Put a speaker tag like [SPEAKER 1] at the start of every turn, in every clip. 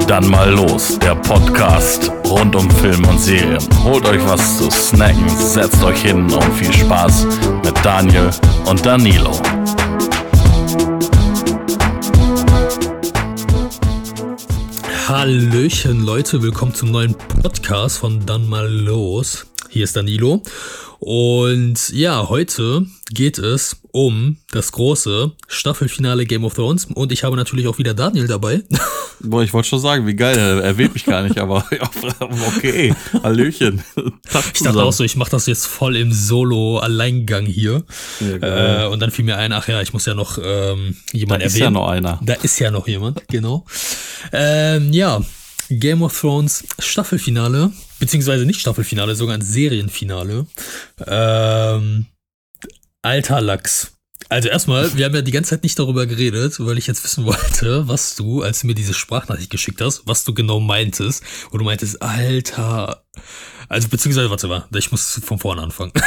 [SPEAKER 1] Dann mal los, der Podcast rund um Film und Serien. Holt euch was zu snacken, setzt euch hin und viel Spaß mit Daniel und Danilo.
[SPEAKER 2] Hallöchen Leute, willkommen zum neuen Podcast von Dann mal los. Hier ist Danilo. Und ja, heute geht es um das große Staffelfinale Game of Thrones. Und ich habe natürlich auch wieder Daniel dabei.
[SPEAKER 1] Boah, ich wollte schon sagen, wie geil, er erwähnt mich gar nicht, aber okay, Hallöchen.
[SPEAKER 2] Ich dachte auch so, ich mache das jetzt voll im Solo-Alleingang hier. Ja, äh, und dann fiel mir ein, ach ja, ich muss ja noch ähm, jemand erwähnen. Da ist ja
[SPEAKER 1] noch einer.
[SPEAKER 2] Da ist ja noch jemand, genau. Ähm, ja, Game of Thrones Staffelfinale, beziehungsweise nicht Staffelfinale, sogar ein Serienfinale. Ähm, alter Lachs. Also erstmal, wir haben ja die ganze Zeit nicht darüber geredet, weil ich jetzt wissen wollte, was du, als du mir diese Sprachnachricht geschickt hast, was du genau meintest. Und du meintest, Alter. Also beziehungsweise, warte mal, ich muss von vorne anfangen.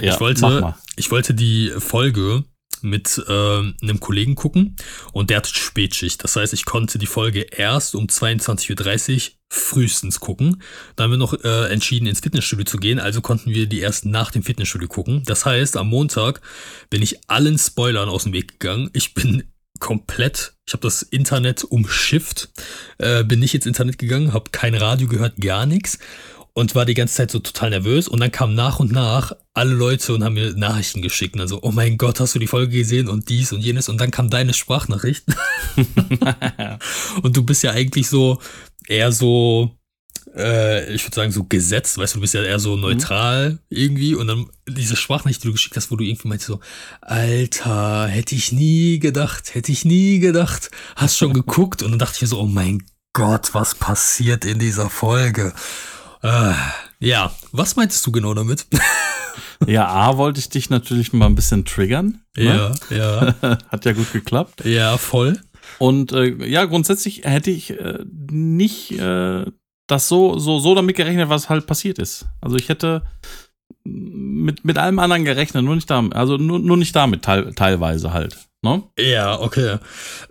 [SPEAKER 2] Ja, ich wollte, ich wollte die Folge mit äh, einem Kollegen gucken und der hat Spätschicht. Das heißt, ich konnte die Folge erst um 22.30 Uhr frühestens gucken. Dann haben wir noch äh, entschieden, ins Fitnessstudio zu gehen, also konnten wir die erst nach dem Fitnessstudio gucken. Das heißt, am Montag bin ich allen Spoilern aus dem Weg gegangen. Ich bin komplett, ich habe das Internet umschifft, äh, bin nicht ins Internet gegangen, habe kein Radio gehört, gar nichts und war die ganze Zeit so total nervös. Und dann kamen nach und nach alle Leute und haben mir Nachrichten geschickt. Und also, oh mein Gott, hast du die Folge gesehen und dies und jenes. Und dann kam deine Sprachnachricht. und du bist ja eigentlich so eher so, äh, ich würde sagen, so gesetzt, weißt du, du bist ja eher so mhm. neutral mhm. irgendwie. Und dann diese Sprachnachricht, die du geschickt hast, wo du irgendwie meinst so, Alter, hätte ich nie gedacht, hätte ich nie gedacht, hast schon geguckt. Und dann dachte ich mir so, oh mein Gott, was passiert in dieser Folge? Äh, ja, was meintest du genau damit?
[SPEAKER 1] ja, A wollte ich dich natürlich mal ein bisschen triggern.
[SPEAKER 2] Ne? Ja, ja.
[SPEAKER 1] Hat ja gut geklappt.
[SPEAKER 2] Ja, voll.
[SPEAKER 1] Und äh, ja, grundsätzlich hätte ich äh, nicht äh, das so, so, so damit gerechnet, was halt passiert ist. Also ich hätte mit, mit allem anderen gerechnet, nur nicht damit, also nur, nur nicht damit teil, teilweise halt. Ne?
[SPEAKER 2] Ja, okay.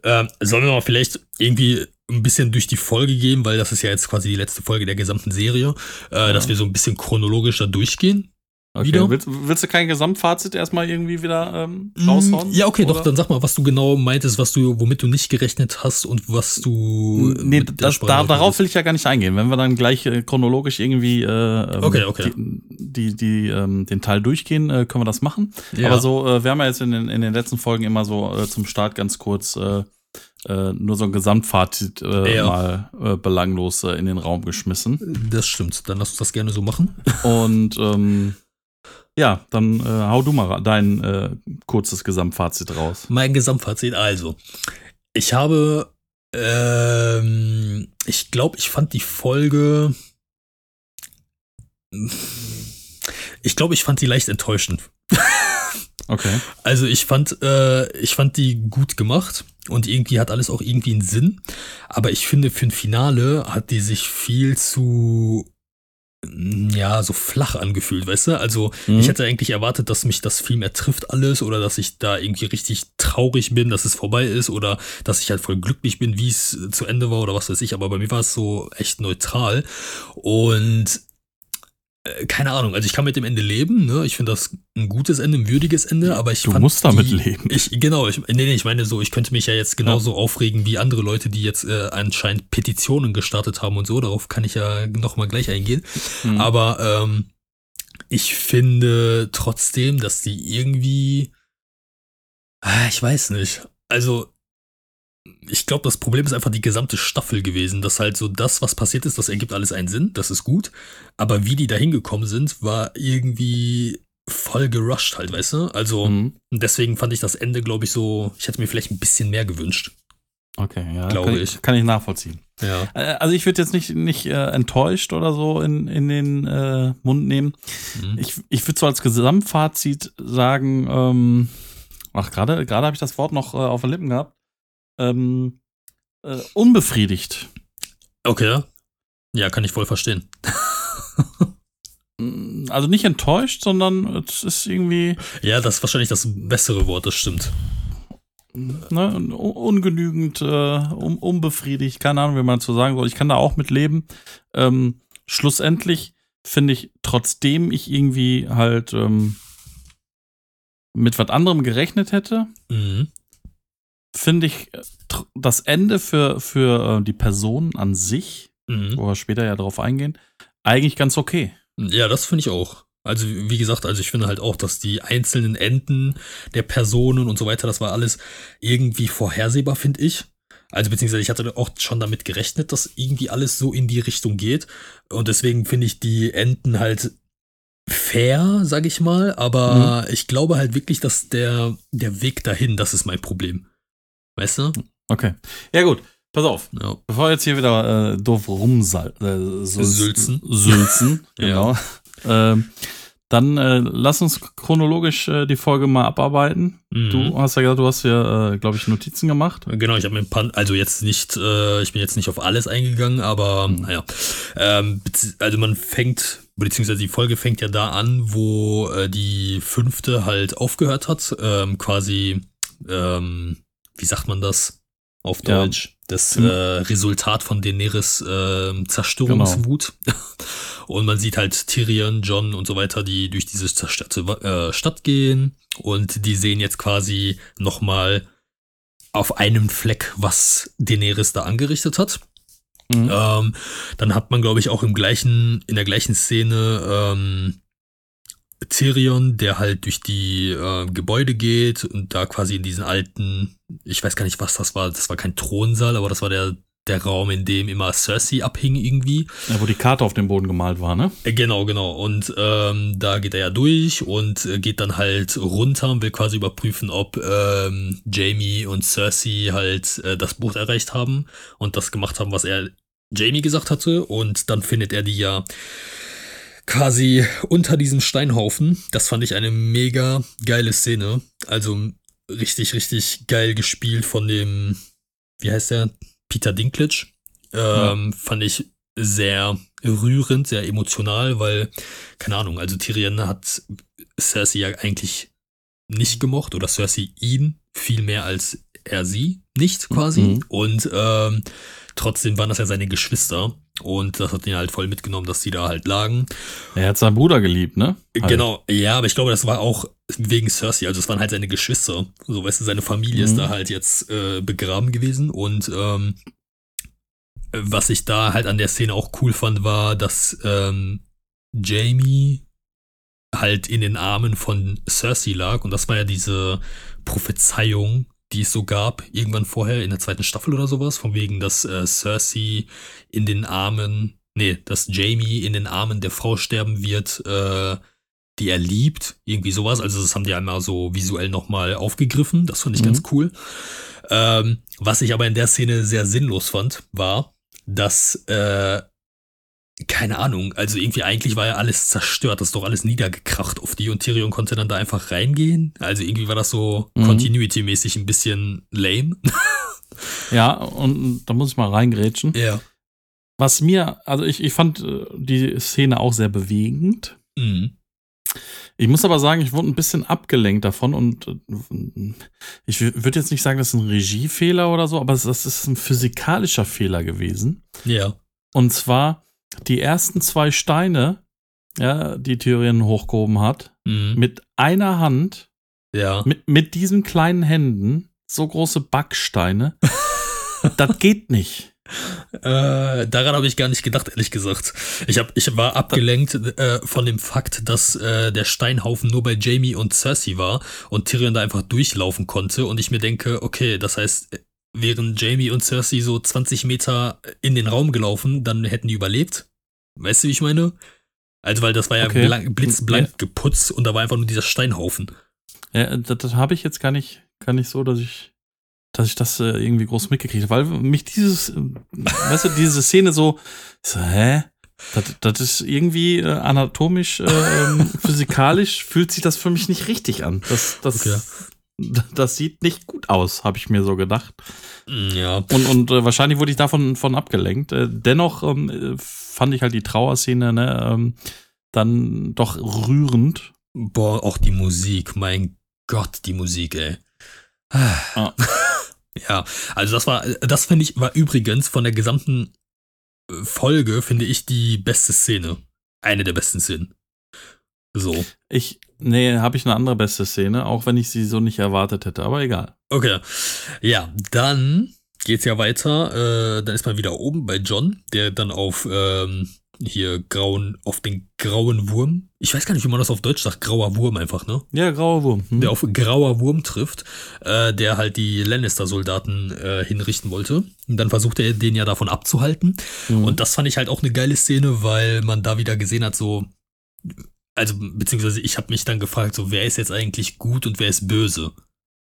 [SPEAKER 2] Ähm, sollen wir mal vielleicht irgendwie ein bisschen durch die Folge gehen, weil das ist ja jetzt quasi die letzte Folge der gesamten Serie, äh, ja. dass wir so ein bisschen chronologisch da durchgehen.
[SPEAKER 1] Okay. Wieder. Willst, willst, du kein Gesamtfazit erstmal irgendwie wieder ähm, mm, raushauen?
[SPEAKER 2] Ja, okay, oder? doch, dann sag mal, was du genau meintest, was du, womit du nicht gerechnet hast und was du.
[SPEAKER 1] Nee, das, da, darauf will ich ja gar nicht eingehen. Wenn wir dann gleich äh, chronologisch irgendwie äh,
[SPEAKER 2] ähm, okay, okay.
[SPEAKER 1] die, die, die ähm, den Teil durchgehen, äh, können wir das machen. Ja. Aber so, äh, wir haben ja jetzt in den, in den letzten Folgen immer so äh, zum Start ganz kurz äh, nur so ein Gesamtfazit äh, ja. mal äh, belanglos äh, in den Raum geschmissen.
[SPEAKER 2] Das stimmt. Dann lass uns das gerne so machen.
[SPEAKER 1] Und ähm, ja, dann äh, hau du mal dein äh, kurzes Gesamtfazit raus.
[SPEAKER 2] Mein Gesamtfazit, also. Ich habe, ähm, ich glaube, ich fand die Folge. Ich glaube, ich fand die leicht enttäuschend.
[SPEAKER 1] Okay.
[SPEAKER 2] Also ich fand, äh, ich fand die gut gemacht und irgendwie hat alles auch irgendwie einen Sinn. Aber ich finde, für ein Finale hat die sich viel zu mm, ja, so flach angefühlt, weißt du? Also, mhm. ich hätte eigentlich erwartet, dass mich das viel mehr trifft alles oder dass ich da irgendwie richtig traurig bin, dass es vorbei ist oder dass ich halt voll glücklich bin, wie es zu Ende war oder was weiß ich. Aber bei mir war es so echt neutral und keine Ahnung, also ich kann mit dem Ende leben, ne? Ich finde das ein gutes Ende, ein würdiges Ende, aber ich
[SPEAKER 1] Du musst damit die, leben.
[SPEAKER 2] Ich, genau, ich, nee, nee, ich meine so, ich könnte mich ja jetzt genauso ja. aufregen wie andere Leute, die jetzt äh, anscheinend Petitionen gestartet haben und so, darauf kann ich ja nochmal gleich eingehen. Mhm. Aber ähm, ich finde trotzdem, dass die irgendwie, ah, ich weiß nicht, also ich glaube, das Problem ist einfach die gesamte Staffel gewesen, dass halt so das, was passiert ist, das ergibt alles einen Sinn, das ist gut. Aber wie die da hingekommen sind, war irgendwie voll gerusht halt, weißt du? Also, mhm. deswegen fand ich das Ende, glaube ich, so, ich hätte mir vielleicht ein bisschen mehr gewünscht.
[SPEAKER 1] Okay, ja. Glaube kann ich. Kann ich nachvollziehen.
[SPEAKER 2] Ja.
[SPEAKER 1] Äh, also ich würde jetzt nicht, nicht äh, enttäuscht oder so in, in den äh, Mund nehmen. Mhm. Ich, ich würde so als Gesamtfazit sagen, ähm, ach, gerade gerade habe ich das Wort noch äh, auf den Lippen gehabt ähm, äh, unbefriedigt.
[SPEAKER 2] Okay. Ja, kann ich voll verstehen.
[SPEAKER 1] also nicht enttäuscht, sondern es ist irgendwie.
[SPEAKER 2] Ja, das ist wahrscheinlich das bessere Wort, das stimmt.
[SPEAKER 1] ne, ungenügend, äh, un unbefriedigt, keine Ahnung, wie man dazu sagen soll. Ich kann da auch mit leben. Ähm, schlussendlich finde ich, trotzdem ich irgendwie halt ähm, mit was anderem gerechnet hätte, mhm. Finde ich äh, das Ende für, für äh, die Person an sich, mhm. wo wir später ja drauf eingehen, eigentlich ganz okay.
[SPEAKER 2] Ja, das finde ich auch. Also, wie gesagt, also ich finde halt auch, dass die einzelnen Enden der Personen und so weiter, das war alles irgendwie vorhersehbar, finde ich. Also beziehungsweise ich hatte auch schon damit gerechnet, dass irgendwie alles so in die Richtung geht. Und deswegen finde ich die Enden halt fair, sag ich mal. Aber mhm. ich glaube halt wirklich, dass der, der Weg dahin, das ist mein Problem. Weißt du?
[SPEAKER 1] Okay. Ja, gut. Pass auf. Ja. Bevor jetzt hier wieder äh, doof rumsal äh, so
[SPEAKER 2] sülzen.
[SPEAKER 1] Sülzen, genau. Ja. Ähm, dann äh, lass uns chronologisch äh, die Folge mal abarbeiten. Mhm. Du hast ja gesagt, du hast ja, äh, glaube ich, Notizen gemacht.
[SPEAKER 2] Genau, ich habe mir ein paar, also jetzt nicht, äh, ich bin jetzt nicht auf alles eingegangen, aber mhm. naja. Ähm, also man fängt, beziehungsweise die Folge fängt ja da an, wo äh, die fünfte halt aufgehört hat. Ähm, quasi, ähm, wie sagt man das auf Deutsch? Ja. Das äh, Resultat von Daenerys äh, Zerstörungswut. Genau. Und man sieht halt Tyrion, John und so weiter, die durch diese zerstörte äh, Stadt gehen. Und die sehen jetzt quasi nochmal auf einem Fleck, was Daenerys da angerichtet hat. Mhm. Ähm, dann hat man, glaube ich, auch im gleichen, in der gleichen Szene ähm, Tyrion, der halt durch die äh, Gebäude geht und da quasi in diesen alten, ich weiß gar nicht, was das war, das war kein Thronsaal, aber das war der der Raum, in dem immer Cersei abhing irgendwie.
[SPEAKER 1] Ja, wo die Karte auf dem Boden gemalt war, ne?
[SPEAKER 2] Äh, genau, genau. Und ähm, da geht er ja durch und äh, geht dann halt runter und will quasi überprüfen, ob ähm, Jamie und Cersei halt äh, das Boot erreicht haben und das gemacht haben, was er Jamie gesagt hatte. Und dann findet er die ja quasi unter diesem Steinhaufen. Das fand ich eine mega geile Szene. Also richtig, richtig geil gespielt von dem, wie heißt der? Peter Dinklage. Ähm, ja. Fand ich sehr rührend, sehr emotional, weil, keine Ahnung, also Tyrion hat Cersei ja eigentlich nicht gemocht oder Cersei ihn viel mehr als er sie nicht quasi. Mhm. Und ähm, trotzdem waren das ja seine Geschwister. Und das hat ihn halt voll mitgenommen, dass die da halt lagen.
[SPEAKER 1] Er hat seinen Bruder geliebt, ne?
[SPEAKER 2] Halt. Genau, ja, aber ich glaube, das war auch wegen Cersei. Also es waren halt seine Geschwister. So, weißt du, seine Familie mhm. ist da halt jetzt äh, begraben gewesen. Und ähm, was ich da halt an der Szene auch cool fand, war, dass ähm, Jamie halt in den Armen von Cersei lag. Und das war ja diese Prophezeiung, die es so gab, irgendwann vorher in der zweiten Staffel oder sowas, von wegen, dass äh, Cersei in den Armen, nee, dass Jamie in den Armen der Frau sterben wird, äh, die er liebt, irgendwie sowas. Also das haben die einmal so visuell nochmal aufgegriffen, das fand ich mhm. ganz cool. Ähm, was ich aber in der Szene sehr sinnlos fand, war, dass äh, keine Ahnung, also irgendwie eigentlich war ja alles zerstört, das ist doch alles niedergekracht auf die und Tyrion konnte dann da einfach reingehen. Also irgendwie war das so mhm. Continuity-mäßig ein bisschen lame.
[SPEAKER 1] ja, und da muss ich mal reingrätschen.
[SPEAKER 2] Ja.
[SPEAKER 1] Was mir, also ich, ich fand äh, die Szene auch sehr bewegend. Mhm. Ich muss aber sagen, ich wurde ein bisschen abgelenkt davon und äh, ich würde jetzt nicht sagen, das ist ein Regiefehler oder so, aber das ist ein physikalischer Fehler gewesen.
[SPEAKER 2] Ja.
[SPEAKER 1] Und zwar, die ersten zwei Steine, ja, die Tyrion hochgehoben hat, mhm. mit einer Hand,
[SPEAKER 2] ja.
[SPEAKER 1] mit, mit diesen kleinen Händen, so große Backsteine, das geht nicht.
[SPEAKER 2] Äh, daran habe ich gar nicht gedacht, ehrlich gesagt. Ich, hab, ich war abgelenkt äh, von dem Fakt, dass äh, der Steinhaufen nur bei Jamie und Cersei war und Tyrion da einfach durchlaufen konnte und ich mir denke, okay, das heißt, wären Jamie und Cersei so 20 Meter in den Raum gelaufen, dann hätten die überlebt. Weißt du, wie ich meine? Also, weil das war ja okay. blank, blitzblank ja. geputzt und da war einfach nur dieser Steinhaufen.
[SPEAKER 1] Ja, das, das habe ich jetzt gar nicht, gar nicht so, dass ich, dass ich das äh, irgendwie groß mitgekriegt habe, weil mich dieses, äh, weißt du, diese Szene so, so hä? Das, das ist irgendwie äh, anatomisch, äh, physikalisch fühlt sich das für mich nicht richtig an. Das, das, okay das sieht nicht gut aus, habe ich mir so gedacht.
[SPEAKER 2] Mm, ja.
[SPEAKER 1] Und, und äh, wahrscheinlich wurde ich davon von abgelenkt. Äh, dennoch ähm, fand ich halt die Trauerszene ne, ähm, dann doch rührend.
[SPEAKER 2] Boah, auch die Musik, mein Gott, die Musik, ey. Ah. Ja, also das war, das finde ich, war übrigens von der gesamten Folge, finde ich, die beste Szene. Eine der besten Szenen. So.
[SPEAKER 1] Ich, nee, habe ich eine andere beste Szene, auch wenn ich sie so nicht erwartet hätte, aber egal.
[SPEAKER 2] Okay. Ja, dann geht's ja weiter. Äh, dann ist man wieder oben bei John, der dann auf ähm, hier grauen, auf den grauen Wurm. Ich weiß gar nicht, wie man das auf Deutsch sagt. Grauer Wurm einfach, ne?
[SPEAKER 1] Ja, grauer Wurm.
[SPEAKER 2] Hm. Der auf grauer Wurm trifft, äh, der halt die Lannister-Soldaten äh, hinrichten wollte. Und dann versucht er den ja davon abzuhalten. Mhm. Und das fand ich halt auch eine geile Szene, weil man da wieder gesehen hat, so, also beziehungsweise ich habe mich dann gefragt, so, wer ist jetzt eigentlich gut und wer ist böse?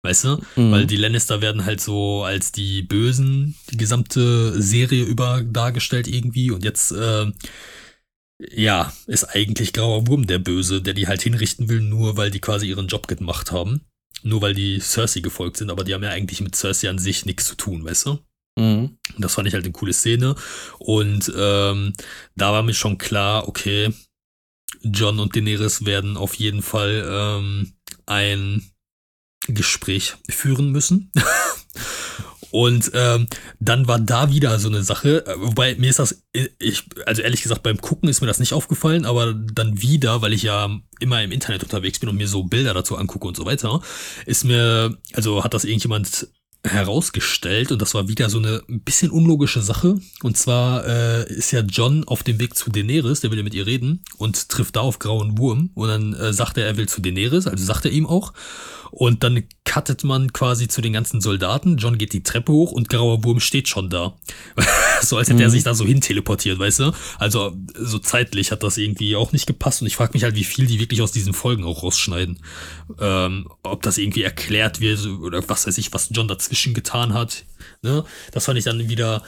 [SPEAKER 2] Weißt du? Mhm. Weil die Lannister werden halt so als die Bösen die gesamte Serie über dargestellt irgendwie und jetzt, äh, ja, ist eigentlich Grauer Wurm der Böse, der die halt hinrichten will, nur weil die quasi ihren Job gemacht haben. Nur weil die Cersei gefolgt sind, aber die haben ja eigentlich mit Cersei an sich nichts zu tun, weißt du? Mhm. Das fand ich halt eine coole Szene. Und ähm, da war mir schon klar, okay, John und Daenerys werden auf jeden Fall ähm, ein Gespräch führen müssen. Und ähm, dann war da wieder so eine Sache, äh, wobei mir ist das, ich, also ehrlich gesagt, beim Gucken ist mir das nicht aufgefallen, aber dann wieder, weil ich ja immer im Internet unterwegs bin und mir so Bilder dazu angucke und so weiter, ist mir, also hat das irgendjemand herausgestellt und das war wieder so eine ein bisschen unlogische Sache. Und zwar äh, ist ja John auf dem Weg zu Daenerys, der will ja mit ihr reden und trifft da auf Grauen Wurm und dann äh, sagt er, er will zu Daenerys, also sagt er ihm auch. Und dann cuttet man quasi zu den ganzen Soldaten. John geht die Treppe hoch und Grauer Wurm steht schon da. so als hätte mhm. er sich da so hin teleportiert, weißt du? Also so zeitlich hat das irgendwie auch nicht gepasst. Und ich frage mich halt, wie viel die wirklich aus diesen Folgen auch rausschneiden. Ähm, ob das irgendwie erklärt wird oder was weiß ich, was John dazwischen getan hat. Ne? Das fand ich dann wieder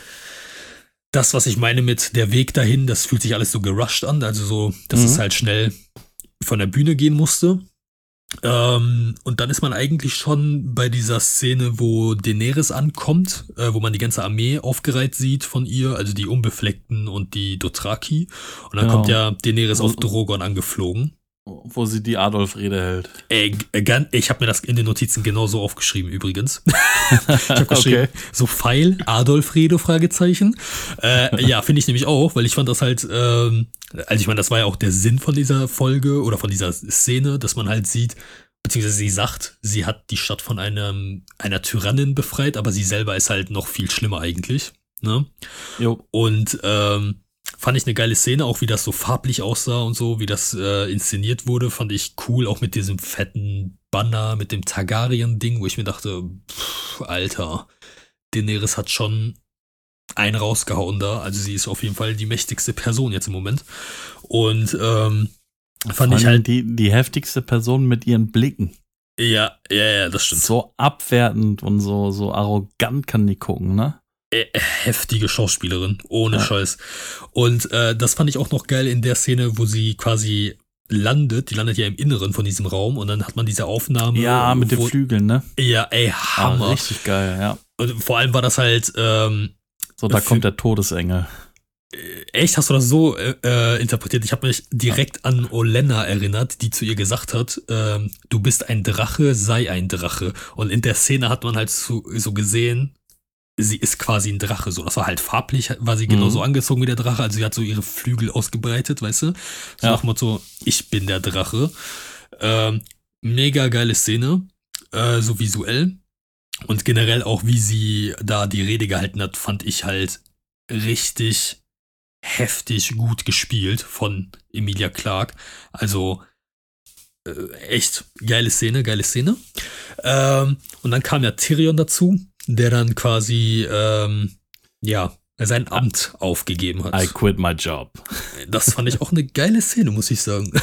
[SPEAKER 2] das, was ich meine mit der Weg dahin. Das fühlt sich alles so gerusht an. Also so, dass mhm. es halt schnell von der Bühne gehen musste. Ähm, und dann ist man eigentlich schon bei dieser Szene, wo Daenerys ankommt, äh, wo man die ganze Armee aufgereiht sieht von ihr, also die Unbefleckten und die Dothraki. Und dann ja. kommt ja Daenerys auf Drogon angeflogen.
[SPEAKER 1] Wo sie die Adolf-Rede hält.
[SPEAKER 2] Ey, äh, ich habe mir das in den Notizen genauso aufgeschrieben, übrigens. ich habe geschrieben, okay. so Pfeil, Adolf-Rede, Fragezeichen. Äh, ja, finde ich nämlich auch, weil ich fand das halt, ähm, also ich meine, das war ja auch der Sinn von dieser Folge oder von dieser Szene, dass man halt sieht, beziehungsweise sie sagt, sie hat die Stadt von einem, einer Tyrannin befreit, aber sie selber ist halt noch viel schlimmer eigentlich. Ne? Jo. Und ähm, fand ich eine geile Szene, auch wie das so farblich aussah und so, wie das äh, inszeniert wurde, fand ich cool, auch mit diesem fetten Banner, mit dem Targaryen-Ding, wo ich mir dachte, pff, Alter, Daenerys hat schon einen rausgehauen da, also sie ist auf jeden Fall die mächtigste Person jetzt im Moment. Und ähm, fand ich halt
[SPEAKER 1] die, die heftigste Person mit ihren Blicken.
[SPEAKER 2] Ja, ja, ja, das stimmt.
[SPEAKER 1] So abwertend und so, so arrogant kann die gucken, ne?
[SPEAKER 2] Äh, heftige Schauspielerin, ohne ja. Scheiß. Und äh, das fand ich auch noch geil in der Szene, wo sie quasi landet. Die landet ja im Inneren von diesem Raum und dann hat man diese Aufnahme.
[SPEAKER 1] Ja, mit wo, den Flügeln, ne?
[SPEAKER 2] Ja, ey, Hammer. Ah,
[SPEAKER 1] richtig geil, ja.
[SPEAKER 2] Und vor allem war das halt. Ähm,
[SPEAKER 1] so, da kommt der Todesengel.
[SPEAKER 2] Äh, echt, hast du das so äh, äh, interpretiert? Ich habe mich direkt an Olenna erinnert, die zu ihr gesagt hat, ähm, du bist ein Drache, sei ein Drache. Und in der Szene hat man halt so, so gesehen, sie ist quasi ein Drache. So, das war halt farblich, war sie genauso mhm. angezogen wie der Drache. Also sie hat so ihre Flügel ausgebreitet, weißt du? So ja. nach Motto, ich bin der Drache. Ähm, mega geile Szene, äh, so visuell. Und generell auch, wie sie da die Rede gehalten hat, fand ich halt richtig heftig gut gespielt von Emilia Clark. Also äh, echt geile Szene, geile Szene. Ähm, und dann kam ja Tyrion dazu der dann quasi, ähm, ja, sein Amt aufgegeben hat.
[SPEAKER 1] I quit my job.
[SPEAKER 2] Das fand ich auch eine geile Szene, muss ich sagen.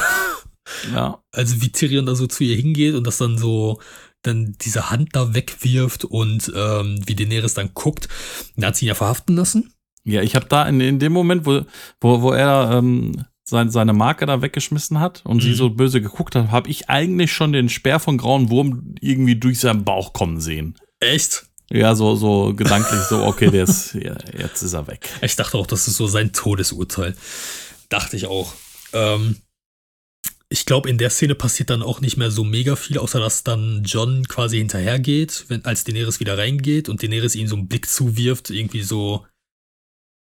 [SPEAKER 2] Ja. Also wie Tyrion da so zu ihr hingeht und das dann so dann diese Hand da wegwirft und ähm, wie Daenerys dann guckt. Da hat sie ihn ja verhaften lassen.
[SPEAKER 1] Ja, ich habe da in, in dem Moment, wo, wo, wo er ähm, sein, seine Marke da weggeschmissen hat und mhm. sie so böse geguckt hat, habe ich eigentlich schon den Speer von Grauen Wurm irgendwie durch seinen Bauch kommen sehen.
[SPEAKER 2] Echt?
[SPEAKER 1] Ja, so, so gedanklich so, okay, der ist, ja, jetzt ist er weg.
[SPEAKER 2] Ich dachte auch, das ist so sein Todesurteil. Dachte ich auch. Ähm, ich glaube, in der Szene passiert dann auch nicht mehr so mega viel, außer dass dann John quasi hinterhergeht, wenn, als Daenerys wieder reingeht und Daenerys ihm so einen Blick zuwirft, irgendwie so,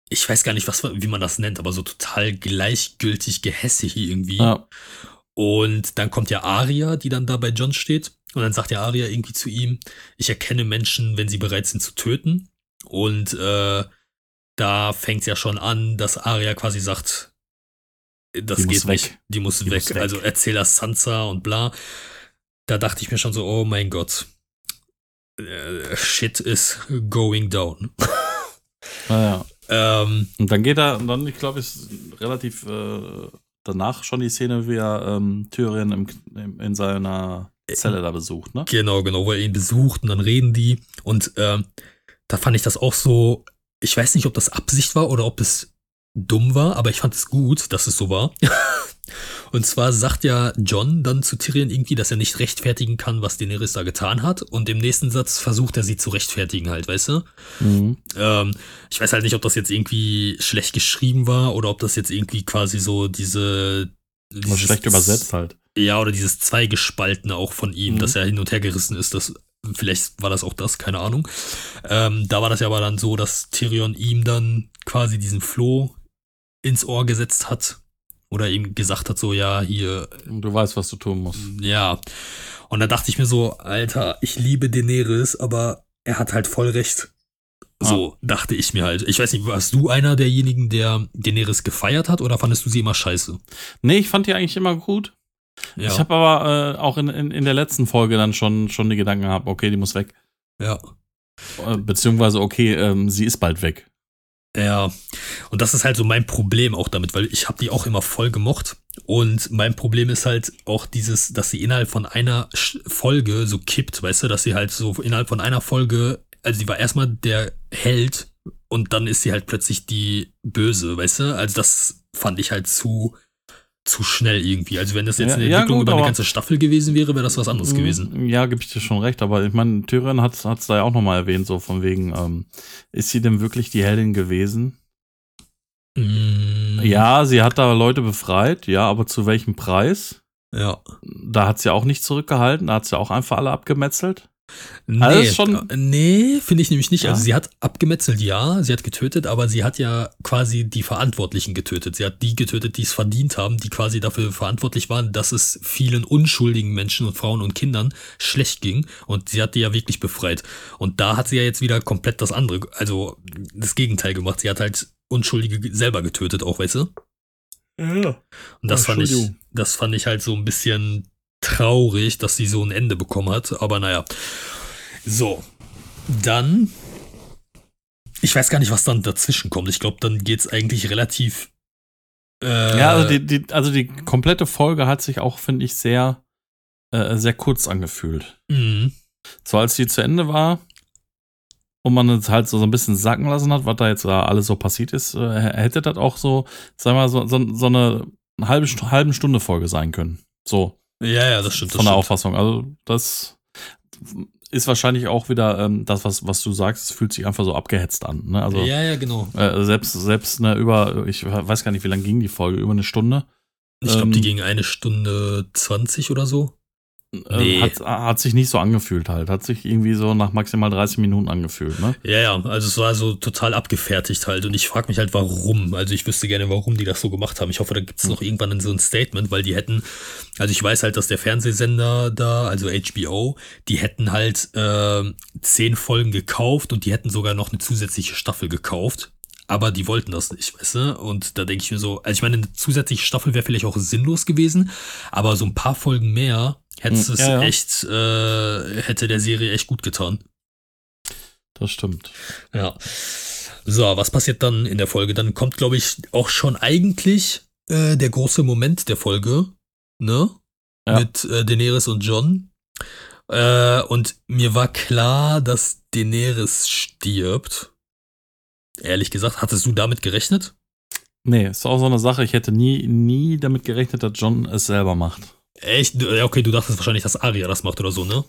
[SPEAKER 2] ich weiß gar nicht, was, wie man das nennt, aber so total gleichgültig gehässig irgendwie. Ja. Und dann kommt ja Aria, die dann da bei John steht. Und dann sagt ja Aria irgendwie zu ihm, ich erkenne Menschen, wenn sie bereit sind zu töten. Und äh, da fängt es ja schon an, dass Aria quasi sagt, das die geht nicht, die, muss, die weg. muss. Also erzähl das Sansa und bla. Da dachte ich mir schon so, oh mein Gott. Äh, shit is going down.
[SPEAKER 1] Naja. Ah, ähm, und dann geht er, und dann, ich glaube, ist relativ äh, danach schon die Szene, wie er ähm, Tyrion im, in seiner Zelle da besucht, ne?
[SPEAKER 2] Genau, genau, wo er ihn besucht und dann reden die. Und ähm, da fand ich das auch so, ich weiß nicht, ob das Absicht war oder ob es dumm war, aber ich fand es gut, dass es so war. und zwar sagt ja John dann zu Tyrion irgendwie, dass er nicht rechtfertigen kann, was Daenerys da getan hat. Und im nächsten Satz versucht er sie zu rechtfertigen halt, weißt du? Mhm. Ähm, ich weiß halt nicht, ob das jetzt irgendwie schlecht geschrieben war oder ob das jetzt irgendwie quasi so diese...
[SPEAKER 1] Dieses, schlecht übersetzt halt.
[SPEAKER 2] Ja, oder dieses Zweigespaltene auch von ihm, mhm. dass er hin und her gerissen ist, das Vielleicht war das auch das, keine Ahnung. Ähm, da war das ja aber dann so, dass Tyrion ihm dann quasi diesen Floh ins Ohr gesetzt hat oder ihm gesagt hat, so, ja, hier.
[SPEAKER 1] Du weißt, was du tun musst.
[SPEAKER 2] Ja. Und da dachte ich mir so, Alter, ich liebe Daenerys, aber er hat halt voll recht. So ah. dachte ich mir halt. Ich weiß nicht, warst du einer derjenigen, der Daenerys gefeiert hat oder fandest du sie immer scheiße?
[SPEAKER 1] Nee, ich fand die eigentlich immer gut. Ja. Ich habe aber äh, auch in, in, in der letzten Folge dann schon, schon die Gedanken gehabt, okay, die muss weg.
[SPEAKER 2] Ja.
[SPEAKER 1] Äh, beziehungsweise, okay, ähm, sie ist bald weg.
[SPEAKER 2] Ja, und das ist halt so mein Problem auch damit, weil ich habe die auch immer voll gemocht. Und mein Problem ist halt auch dieses, dass sie innerhalb von einer Folge so kippt, weißt du, dass sie halt so innerhalb von einer Folge, also sie war erstmal der Held und dann ist sie halt plötzlich die Böse, weißt du? Also das fand ich halt zu zu schnell irgendwie. Also wenn das jetzt ja, eine Entwicklung ja, gut, über eine ganze Staffel gewesen wäre, wäre das was anderes gewesen.
[SPEAKER 1] Ja, gebe ich dir schon recht, aber ich meine, Tyrion hat es da ja auch nochmal erwähnt, so von wegen, ähm, ist sie denn wirklich die Heldin gewesen? Mm. Ja, sie hat da Leute befreit, ja, aber zu welchem Preis?
[SPEAKER 2] Ja.
[SPEAKER 1] Da hat sie auch nicht zurückgehalten, da hat sie auch einfach alle abgemetzelt.
[SPEAKER 2] Nee, also schon nee finde ich nämlich nicht. Ja. Also sie hat abgemetzelt, ja, sie hat getötet, aber sie hat ja quasi die Verantwortlichen getötet. Sie hat die getötet, die es verdient haben, die quasi dafür verantwortlich waren, dass es vielen unschuldigen Menschen und Frauen und Kindern schlecht ging. Und sie hat die ja wirklich befreit. Und da hat sie ja jetzt wieder komplett das andere, also das Gegenteil gemacht. Sie hat halt Unschuldige selber getötet, auch, weißt du?
[SPEAKER 1] Ja.
[SPEAKER 2] Und das fand ich, das fand ich halt so ein bisschen traurig, dass sie so ein Ende bekommen hat. Aber naja. So. Dann. Ich weiß gar nicht, was dann dazwischen kommt. Ich glaube, dann geht es eigentlich relativ.
[SPEAKER 1] Äh, ja, also die, die, also die komplette Folge hat sich auch, finde ich, sehr, äh, sehr kurz angefühlt. Mhm. So als sie zu Ende war und man es halt so, ein bisschen sacken lassen hat, was da jetzt da alles so passiert ist, äh, hätte das auch so, sagen wir mal, so, so, so eine halbe, halbe Stunde Folge sein können. So.
[SPEAKER 2] Ja, ja, das stimmt.
[SPEAKER 1] Das von
[SPEAKER 2] der
[SPEAKER 1] Auffassung. Also, das ist wahrscheinlich auch wieder ähm, das, was, was du sagst, es fühlt sich einfach so abgehetzt an. Ne? Also,
[SPEAKER 2] ja, ja, genau.
[SPEAKER 1] Äh, selbst, selbst ne, über, ich weiß gar nicht, wie lange ging die Folge, über eine Stunde.
[SPEAKER 2] Ich glaube, ähm, die ging eine Stunde 20 oder so.
[SPEAKER 1] Äh, nee. Hat, hat sich nicht so angefühlt halt. Hat sich irgendwie so nach maximal 30 Minuten angefühlt, ne?
[SPEAKER 2] Ja, ja, also es war so total abgefertigt halt. Und ich frage mich halt, warum. Also ich wüsste gerne, warum die das so gemacht haben. Ich hoffe, da gibt es hm. noch irgendwann so ein Statement, weil die hätten, also ich weiß halt, dass der Fernsehsender da, also HBO, die hätten halt äh, zehn Folgen gekauft und die hätten sogar noch eine zusätzliche Staffel gekauft aber die wollten das nicht, weißt du? Und da denke ich mir so, also ich meine, eine zusätzliche Staffel wäre vielleicht auch sinnlos gewesen, aber so ein paar Folgen mehr hätte hm, es ja, ja. echt, äh, hätte der Serie echt gut getan.
[SPEAKER 1] Das stimmt.
[SPEAKER 2] Ja. So, was passiert dann in der Folge? Dann kommt, glaube ich, auch schon eigentlich äh, der große Moment der Folge, ne? Ja. Mit äh, Daenerys und John. Äh, und mir war klar, dass Daenerys stirbt. Ehrlich gesagt, hattest du damit gerechnet?
[SPEAKER 1] Nee, ist auch so eine Sache. Ich hätte nie, nie damit gerechnet, dass John es selber macht.
[SPEAKER 2] Echt? Okay, du dachtest wahrscheinlich, dass Arya das macht oder so, ne?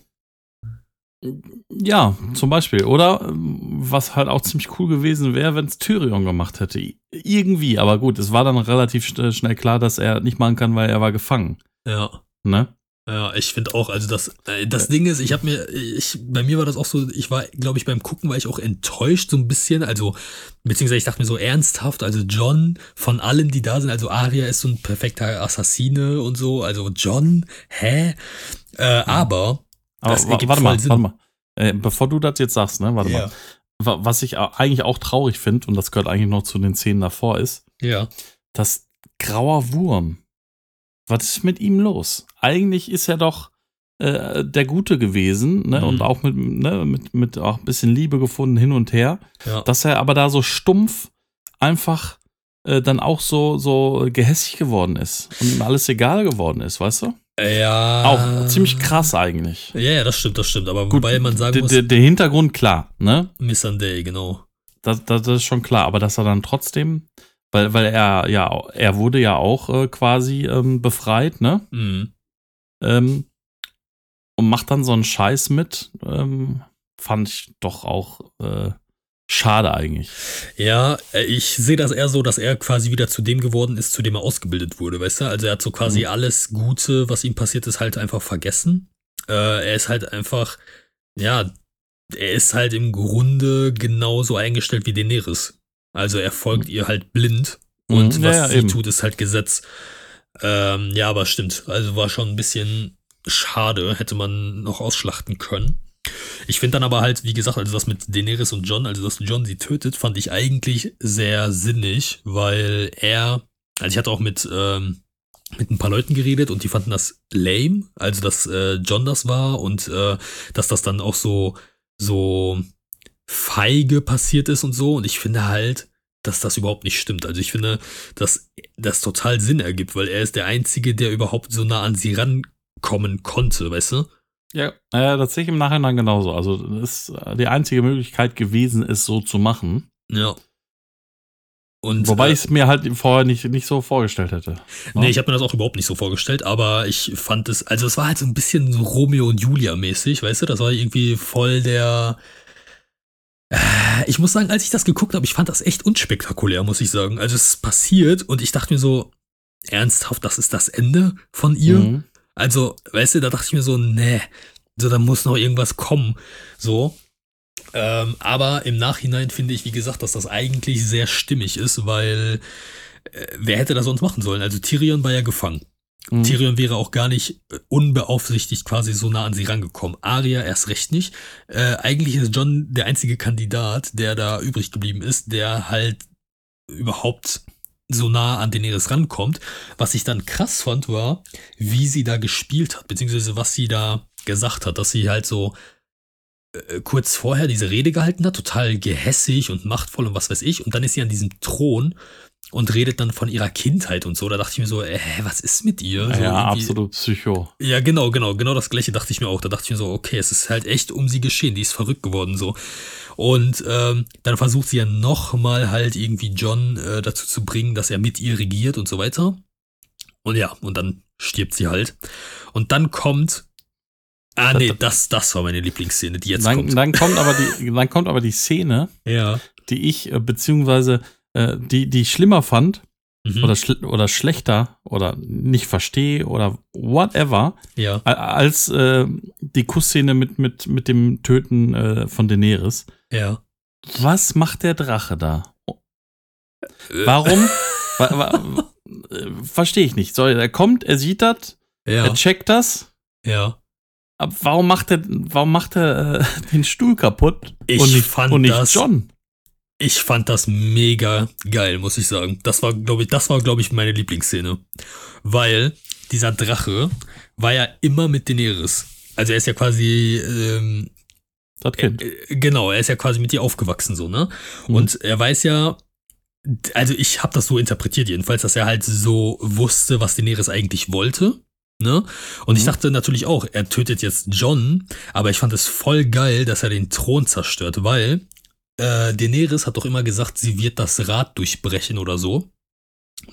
[SPEAKER 1] Ja, zum Beispiel. Oder was halt auch ziemlich cool gewesen wäre, wenn es Tyrion gemacht hätte. Irgendwie, aber gut, es war dann relativ schnell klar, dass er nicht machen kann, weil er war gefangen.
[SPEAKER 2] Ja.
[SPEAKER 1] Ne?
[SPEAKER 2] Ja, ich finde auch, also das, äh, das Ding ist, ich habe mir, ich, bei mir war das auch so, ich war, glaube ich, beim Gucken war ich auch enttäuscht so ein bisschen, also, beziehungsweise ich dachte mir so ernsthaft, also John von allen, die da sind, also Arya ist so ein perfekter Assassine und so, also John, hä? Äh, aber,
[SPEAKER 1] Aber
[SPEAKER 2] das ergibt
[SPEAKER 1] warte mal,
[SPEAKER 2] Sinn.
[SPEAKER 1] warte mal. Äh, bevor du das jetzt sagst, ne, warte
[SPEAKER 2] Ja.
[SPEAKER 1] mal. Wa- Was ich eigentlich auch traurig finde, und das gehört eigentlich noch zu den Szenen davor, ist,
[SPEAKER 2] Ja.
[SPEAKER 1] dass grauer Wurm. Was ist mit ihm los? Eigentlich ist er doch äh, der Gute gewesen, ne?
[SPEAKER 2] Mhm.
[SPEAKER 1] Und auch mit, ne, mit, mit auch ein bisschen Liebe gefunden hin und her.
[SPEAKER 2] Ja.
[SPEAKER 1] Dass er aber da so stumpf einfach äh, dann auch so, so gehässig geworden ist und ihm alles egal geworden ist, weißt du?
[SPEAKER 2] Ja.
[SPEAKER 1] Auch ziemlich krass eigentlich.
[SPEAKER 2] Ja, ja, das stimmt, das stimmt. Aber
[SPEAKER 1] Gut,
[SPEAKER 2] wobei man sagen muss,
[SPEAKER 1] der, der Hintergrund klar, ne?
[SPEAKER 2] Miss Sunday, genau.
[SPEAKER 1] Das, das, das ist schon klar, aber dass er dann trotzdem, weil, weil er ja, er wurde ja auch äh, quasi ähm, befreit, ne?
[SPEAKER 2] Mhm.
[SPEAKER 1] Ähm, und macht dann so einen Scheiß mit, ähm, fand ich doch auch äh, schade eigentlich.
[SPEAKER 2] Ja, äh, ich sehe das eher so, dass er quasi wieder zu dem geworden ist, zu dem er ausgebildet wurde, weißt du? Also er hat so quasi
[SPEAKER 1] Mhm.
[SPEAKER 2] alles Gute, was ihm passiert ist, halt einfach vergessen. Äh, er ist halt einfach, ja, er ist halt im Grunde genauso eingestellt wie Daenerys. Also er folgt ihr halt blind und
[SPEAKER 1] Mhm,
[SPEAKER 2] was
[SPEAKER 1] ja, ja,
[SPEAKER 2] sie
[SPEAKER 1] eben.
[SPEAKER 2] tut, ist halt Gesetz. Ähm, ja, aber stimmt. Also war schon ein bisschen schade, hätte man noch ausschlachten können. Ich finde dann aber halt, wie gesagt, also das mit Daenerys und John, also dass John sie tötet, fand ich eigentlich sehr sinnig, weil er, also ich hatte auch mit, ähm, mit ein paar Leuten geredet und die fanden das lame, also dass äh, John das war und äh, dass das dann auch so, so feige passiert ist und so. Und ich finde halt, dass das überhaupt nicht stimmt. Also ich finde, dass das total Sinn ergibt, weil er ist der Einzige, der überhaupt so nah an sie rankommen konnte, weißt du?
[SPEAKER 1] Ja, äh, das sehe ich im Nachhinein genauso. Also, das ist äh, die einzige Möglichkeit gewesen, es so zu machen.
[SPEAKER 2] Ja. Und,
[SPEAKER 1] Wobei
[SPEAKER 2] äh,
[SPEAKER 1] ich es mir halt vorher nicht, nicht so vorgestellt hätte.
[SPEAKER 2] Nee, ich habe mir das auch überhaupt nicht so vorgestellt, aber ich fand es, also es war halt so ein bisschen so Romeo und Julia mäßig, weißt du, das war irgendwie voll der. Ich muss sagen, als ich das geguckt habe, ich fand das echt unspektakulär, muss ich sagen. Also es ist passiert und ich dachte mir so, ernsthaft, das ist das Ende von ihr?
[SPEAKER 1] Mhm.
[SPEAKER 2] Also, weißt du, da dachte ich mir so, nee, so, da muss noch irgendwas kommen. So. Ähm, aber im Nachhinein finde ich, wie gesagt, dass das eigentlich sehr stimmig ist, weil äh, wer hätte das sonst machen sollen? Also Tyrion war ja gefangen.
[SPEAKER 1] Mhm.
[SPEAKER 2] Tyrion wäre auch gar nicht äh, unbeaufsichtigt quasi so nah an sie rangekommen. Arya erst recht nicht. Äh, eigentlich ist John der einzige Kandidat, der da übrig geblieben ist, der halt überhaupt so nah an Daenerys rankommt. Was ich dann krass fand, war, wie sie da gespielt hat, beziehungsweise was sie da gesagt hat, dass sie halt so äh, kurz vorher diese Rede gehalten hat, total gehässig und machtvoll und was weiß ich, und dann ist sie an diesem Thron und redet dann von ihrer Kindheit und so. Da dachte ich mir so, äh, was ist mit ihr? So
[SPEAKER 1] ja, absolut Psycho.
[SPEAKER 2] ja, genau, genau, genau das gleiche dachte ich mir auch. Da dachte ich mir so, okay, es ist halt echt um sie geschehen, die ist verrückt geworden so. Und ähm, dann versucht sie ja nochmal halt irgendwie John äh, dazu zu bringen, dass er mit ihr regiert und so weiter. Und ja, und dann stirbt sie halt. Und dann kommt. Ah, nee, das, das war meine Lieblingsszene, die jetzt
[SPEAKER 1] Dann,
[SPEAKER 2] kommt.
[SPEAKER 1] dann kommt aber die, dann kommt aber die Szene,
[SPEAKER 2] Ja.
[SPEAKER 1] die ich, äh, beziehungsweise, äh, die, die ich schlimmer fand,
[SPEAKER 2] Mhm.
[SPEAKER 1] oder, schl oder schlechter, oder nicht verstehe, oder whatever,
[SPEAKER 2] ja.
[SPEAKER 1] als äh, die Kussszene mit, mit, mit dem Töten äh, von Daenerys.
[SPEAKER 2] Ja.
[SPEAKER 1] Was macht der Drache da?
[SPEAKER 2] Äh,
[SPEAKER 1] Warum? wa, wa, Verstehe ich nicht. So, er kommt, er sieht das,
[SPEAKER 2] Ja.
[SPEAKER 1] er checkt das.
[SPEAKER 2] Ja.
[SPEAKER 1] Aber warum macht er, warum macht er äh, den Stuhl kaputt?
[SPEAKER 2] Ich
[SPEAKER 1] und nicht,
[SPEAKER 2] fand
[SPEAKER 1] und nicht
[SPEAKER 2] das-
[SPEAKER 1] John.
[SPEAKER 2] Ich fand das mega geil, muss ich sagen. Das war, glaube ich, das war, glaube ich, meine Lieblingsszene. Weil dieser Drache war ja immer mit Daenerys. Also er ist ja quasi, ähm,
[SPEAKER 1] Das Kind.
[SPEAKER 2] äh, genau, er ist ja quasi mit ihr aufgewachsen, so, ne?
[SPEAKER 1] Mhm.
[SPEAKER 2] Und er weiß ja, also ich habe das so interpretiert jedenfalls, dass er halt so wusste, was Daenerys eigentlich wollte. Ne? Und ich
[SPEAKER 1] Mhm.
[SPEAKER 2] dachte natürlich auch, er tötet jetzt John, aber ich fand es voll geil, dass er den Thron zerstört, weil äh, Daenerys hat doch immer gesagt, sie wird das Rad durchbrechen oder so.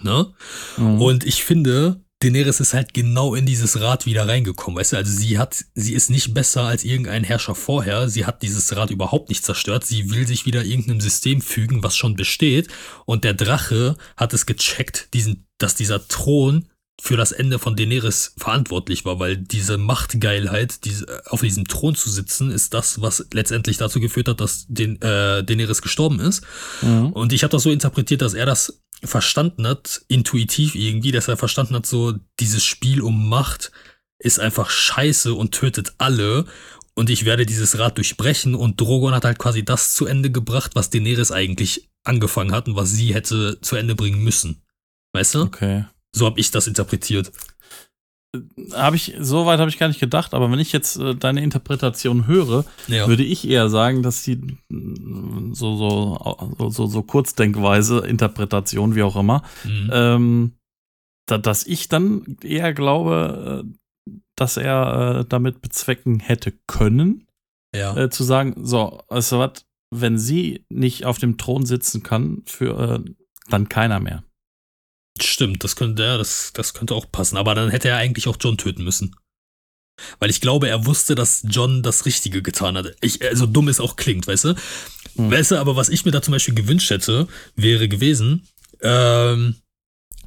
[SPEAKER 2] Ne?
[SPEAKER 1] Mhm.
[SPEAKER 2] Und ich finde, Daenerys ist halt genau in dieses Rad wieder reingekommen, weißt du? Also sie hat, sie ist nicht besser als irgendein Herrscher vorher. Sie hat dieses Rad überhaupt nicht zerstört. Sie will sich wieder irgendeinem System fügen, was schon besteht. Und der Drache hat es gecheckt, diesen, dass dieser Thron für das Ende von Daenerys verantwortlich war, weil diese Machtgeilheit, diese, auf diesem Thron zu sitzen, ist das, was letztendlich dazu geführt hat, dass den, äh, Daenerys gestorben ist. Mhm. Und ich habe das so interpretiert, dass er das verstanden hat, intuitiv irgendwie, dass er verstanden hat, so dieses Spiel um Macht ist einfach scheiße und tötet alle und ich werde dieses Rad durchbrechen und Drogon hat halt quasi das zu Ende gebracht, was Daenerys eigentlich angefangen hat und was sie hätte zu Ende bringen müssen. Weißt du?
[SPEAKER 1] Okay.
[SPEAKER 2] So habe ich das interpretiert.
[SPEAKER 1] Habe ich, so weit habe ich gar nicht gedacht, aber wenn ich jetzt äh, deine Interpretation höre, ja. würde ich eher sagen, dass die mm, so, so, so, so, Kurzdenkweise, Interpretation, wie auch immer, mhm. ähm, da, dass ich dann eher glaube, äh, dass er äh, damit bezwecken hätte können,
[SPEAKER 2] ja.
[SPEAKER 1] äh, zu sagen, so, du was, wenn sie nicht auf dem Thron sitzen kann, für äh, dann keiner mehr.
[SPEAKER 2] Stimmt, das könnte, ja, das, das könnte auch passen. Aber dann hätte er eigentlich auch John töten müssen. Weil ich glaube, er wusste, dass John das Richtige getan hat. Ich, so also dumm es auch klingt, weißt du? Mhm. Weißt du, aber was ich mir da zum Beispiel gewünscht hätte, wäre gewesen, ähm,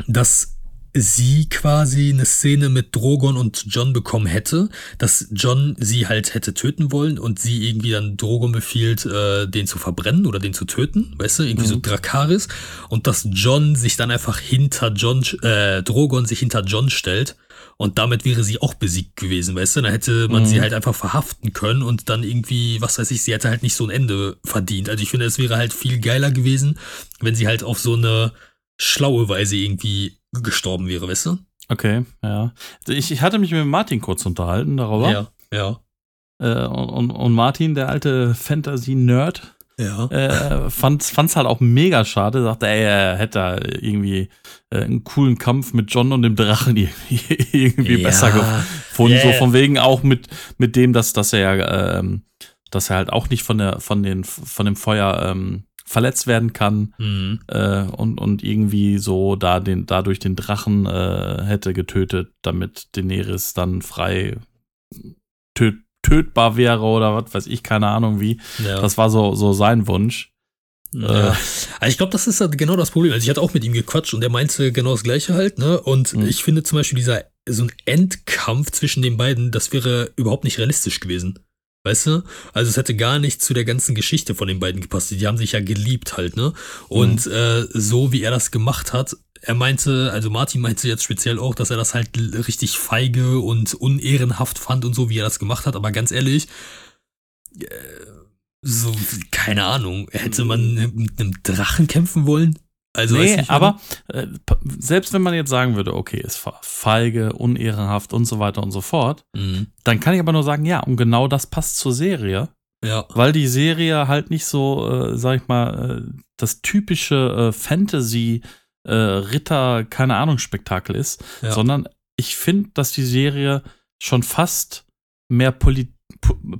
[SPEAKER 2] dass sie quasi eine Szene mit Drogon und John bekommen hätte, dass John sie halt hätte töten wollen und sie irgendwie dann Drogon befiehlt, äh, den zu verbrennen oder den zu töten, weißt du, irgendwie mhm. so Drakaris und dass John sich dann einfach hinter John, äh, Drogon sich hinter John stellt und damit wäre sie auch besiegt gewesen, weißt du, dann hätte man mhm. sie halt einfach verhaften können und dann irgendwie, was weiß ich, sie hätte halt nicht so ein Ende verdient. Also ich finde, es wäre halt viel geiler gewesen, wenn sie halt auf so eine schlaue Weise irgendwie gestorben wäre, weißt du?
[SPEAKER 1] Okay, ja. Ich, ich hatte mich mit Martin kurz unterhalten darüber.
[SPEAKER 2] Ja, ja.
[SPEAKER 1] Äh, und, und Martin, der alte Fantasy-Nerd,
[SPEAKER 2] ja.
[SPEAKER 1] äh, fand es halt auch mega schade. Sagte, ey, er hätte da irgendwie äh, einen coolen Kampf mit John und dem Drachen irgendwie, irgendwie ja. besser gefunden. Yeah. So von wegen auch mit, mit dem, dass, dass er ähm, dass er halt auch nicht von der, von den, von dem Feuer ähm, verletzt werden kann mhm. äh, und, und irgendwie so da den, dadurch den Drachen äh, hätte getötet, damit Daenerys dann frei töt, tötbar wäre oder was weiß ich, keine Ahnung wie. Ja. Das war so, so sein Wunsch.
[SPEAKER 2] Ja. Äh, ich glaube, das ist halt genau das Problem. Also ich hatte auch mit ihm gequatscht und er meinte genau das Gleiche halt, ne? Und mhm. ich finde zum Beispiel dieser, so ein Endkampf zwischen den beiden, das wäre überhaupt nicht realistisch gewesen. Weißt du? Also es hätte gar nicht zu der ganzen Geschichte von den beiden gepasst. Die haben sich ja geliebt halt, ne? Und mhm. äh, so wie er das gemacht hat, er meinte, also Martin meinte jetzt speziell auch, dass er das halt richtig feige und unehrenhaft fand und so, wie er das gemacht hat. Aber ganz ehrlich, äh, so, keine Ahnung, hätte man mit einem Drachen kämpfen wollen?
[SPEAKER 1] Also, nee, aber äh, selbst wenn man jetzt sagen würde, okay, ist feige, unehrenhaft und so weiter und so fort, mhm. dann kann ich aber nur sagen, ja, und genau das passt zur Serie.
[SPEAKER 2] Ja.
[SPEAKER 1] Weil die Serie halt nicht so, äh, sag ich mal, äh, das typische äh, Fantasy äh, Ritter, keine Ahnung, Spektakel ist, ja. sondern ich finde, dass die Serie schon fast mehr Poli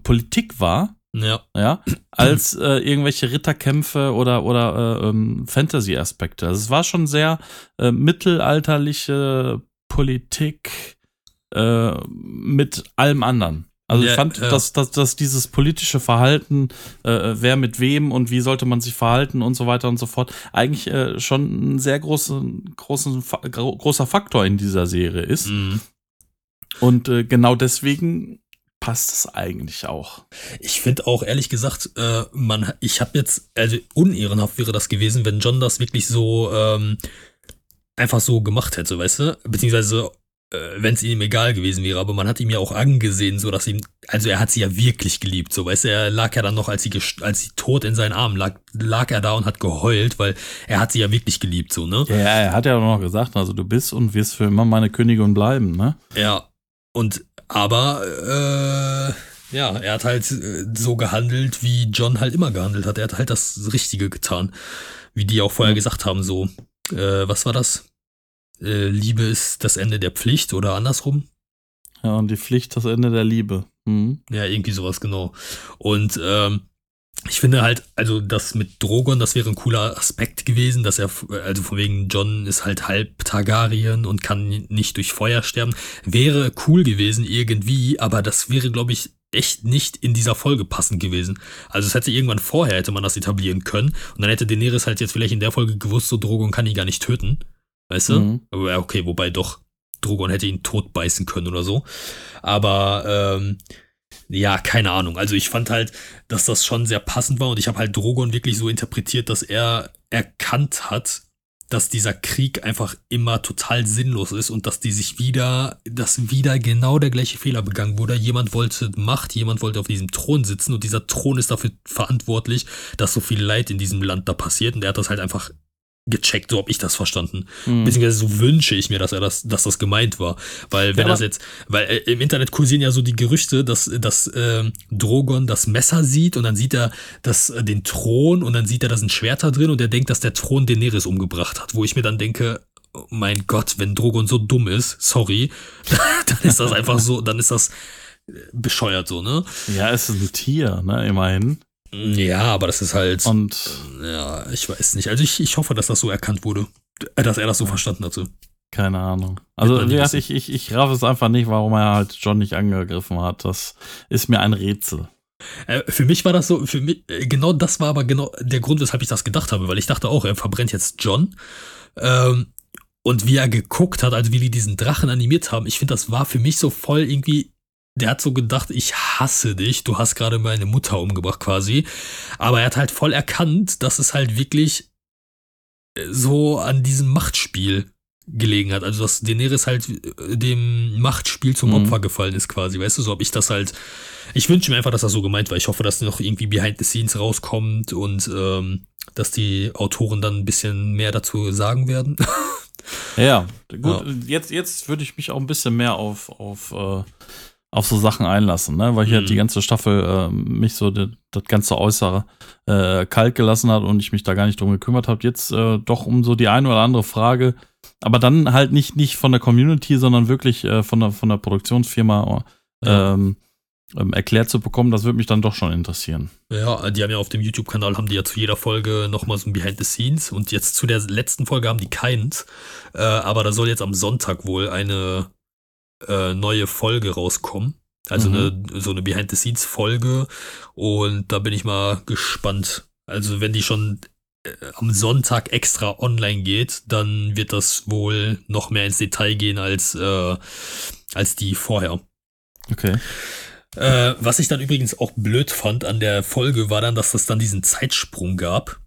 [SPEAKER 1] Politik war
[SPEAKER 2] ja.
[SPEAKER 1] Ja. Als äh, irgendwelche Ritterkämpfe oder, oder äh, ähm, Fantasy-Aspekte. Also es war schon sehr äh, mittelalterliche Politik äh, mit allem anderen. Also ich fand, ja. dass, dass, dass dieses politische Verhalten, äh, wer mit wem und wie sollte man sich verhalten und so weiter und so fort, eigentlich äh, schon ein sehr großen, großen, großer Faktor in dieser Serie ist. Mhm. Und äh, genau deswegen passt es eigentlich auch.
[SPEAKER 2] Ich finde auch ehrlich gesagt, äh, man, ich habe jetzt, also unehrenhaft wäre das gewesen, wenn John das wirklich so ähm, einfach so gemacht hätte, weißt du? Beziehungsweise äh, wenn es ihm egal gewesen wäre, aber man hat ihm ja auch angesehen, so dass ihm, also er hat sie ja wirklich geliebt, so weißt du, er lag ja dann noch, als sie, als sie tot in seinen Armen lag, lag er da und hat geheult, weil er hat sie ja wirklich geliebt, so, ne?
[SPEAKER 1] Ja, er hat ja auch noch gesagt, also du bist und wirst für immer meine Königin bleiben, ne?
[SPEAKER 2] Ja, und aber äh, ja, er hat halt äh, so gehandelt, wie John halt immer gehandelt hat. Er hat halt das Richtige getan. Wie die auch vorher gesagt haben, so. Äh, was war das? Äh, Liebe ist das Ende der Pflicht oder andersrum?
[SPEAKER 1] Ja, und die Pflicht das Ende der Liebe. Mhm.
[SPEAKER 2] Ja, irgendwie sowas, genau. Und ähm, ich finde halt, also das mit Drogon, das wäre ein cooler Aspekt gewesen, dass er, also von wegen John ist halt halb Targaryen und kann nicht durch Feuer sterben. Wäre cool gewesen irgendwie, aber das wäre, glaube ich, echt nicht in dieser Folge passend gewesen. Also es hätte irgendwann vorher hätte man das etablieren können und dann hätte Daenerys halt jetzt vielleicht in der Folge gewusst, so Drogon kann ihn gar nicht töten. Weißt du? Mhm. Aber okay, wobei doch, Drogon hätte ihn tot beißen können oder so. Aber ähm, ja, keine Ahnung. Also ich fand halt, dass das schon sehr passend war und ich habe halt Drogon wirklich so interpretiert, dass er erkannt hat, dass dieser Krieg einfach immer total sinnlos ist und dass die sich wieder, dass wieder genau der gleiche Fehler begangen wurde. Jemand wollte Macht, jemand wollte auf diesem Thron sitzen und dieser Thron ist dafür verantwortlich, dass so viel Leid in diesem Land da passiert und er hat das halt einfach gecheckt, so habe ich das verstanden. Mhm. Beziehungsweise so wünsche ich mir, dass er das, dass das gemeint war. Weil wenn ja, das jetzt, weil äh, im Internet kursieren ja so die Gerüchte, dass, dass äh, Drogon das Messer sieht und dann sieht er das, äh, den Thron und dann sieht er, da sind Schwerter drin und er denkt, dass der Thron Daenerys umgebracht hat. Wo ich mir dann denke, oh mein Gott, wenn Drogon so dumm ist, sorry, dann ist das einfach so, dann ist das äh, bescheuert so, ne?
[SPEAKER 1] Ja, es ist ein Tier, ne, immerhin.
[SPEAKER 2] Ja, aber das ist halt.
[SPEAKER 1] Und.
[SPEAKER 2] Ja, ich weiß nicht. Also ich, ich hoffe, dass das so erkannt wurde. Äh, dass er das so verstanden hat.
[SPEAKER 1] Keine Ahnung. Also, gesagt, ich, ich, ich raff es einfach nicht, warum er halt John nicht angegriffen hat. Das ist mir ein Rätsel.
[SPEAKER 2] Äh, für mich war das so, für mich, äh, genau das war aber genau der Grund, weshalb ich das gedacht habe, weil ich dachte auch, er verbrennt jetzt John. Ähm, und wie er geguckt hat, also wie die diesen Drachen animiert haben, ich finde, das war für mich so voll irgendwie der hat so gedacht, ich hasse dich, du hast gerade meine Mutter umgebracht quasi. Aber er hat halt voll erkannt, dass es halt wirklich äh, so an diesem Machtspiel gelegen hat. Also dass Daenerys halt äh, dem Machtspiel zum mhm. Opfer gefallen ist quasi. Weißt du, so habe ich das halt. Ich wünsche mir einfach, dass das so gemeint war. Ich hoffe, dass noch irgendwie Behind the Scenes rauskommt und ähm, dass die Autoren dann ein bisschen mehr dazu sagen werden.
[SPEAKER 1] ja, gut. Ja. Jetzt, jetzt würde ich mich auch ein bisschen mehr auf, auf äh auf so Sachen einlassen, ne? weil hier mhm. die ganze Staffel äh, mich so das, das ganze Äußere äh, kalt gelassen hat und ich mich da gar nicht drum gekümmert habe. Jetzt äh, doch um so die eine oder andere Frage, aber dann halt nicht, nicht von der Community, sondern wirklich äh, von, der, von der Produktionsfirma ja. ähm, ähm, erklärt zu bekommen, das würde mich dann doch schon interessieren.
[SPEAKER 2] Ja, die haben ja auf dem YouTube-Kanal, haben die ja zu jeder Folge nochmal so ein Behind the Scenes und jetzt zu der letzten Folge haben die keins, äh, aber da soll jetzt am Sonntag wohl eine äh, neue Folge rauskommen. Also mhm. eine, so eine Behind-the-Scenes-Folge. Und da bin ich mal gespannt. Also wenn die schon äh, am Sonntag extra online geht, dann wird das wohl noch mehr ins Detail gehen als, äh, als die vorher.
[SPEAKER 1] Okay.
[SPEAKER 2] Äh, was ich dann übrigens auch blöd fand an der Folge, war dann, dass es dann diesen Zeitsprung gab.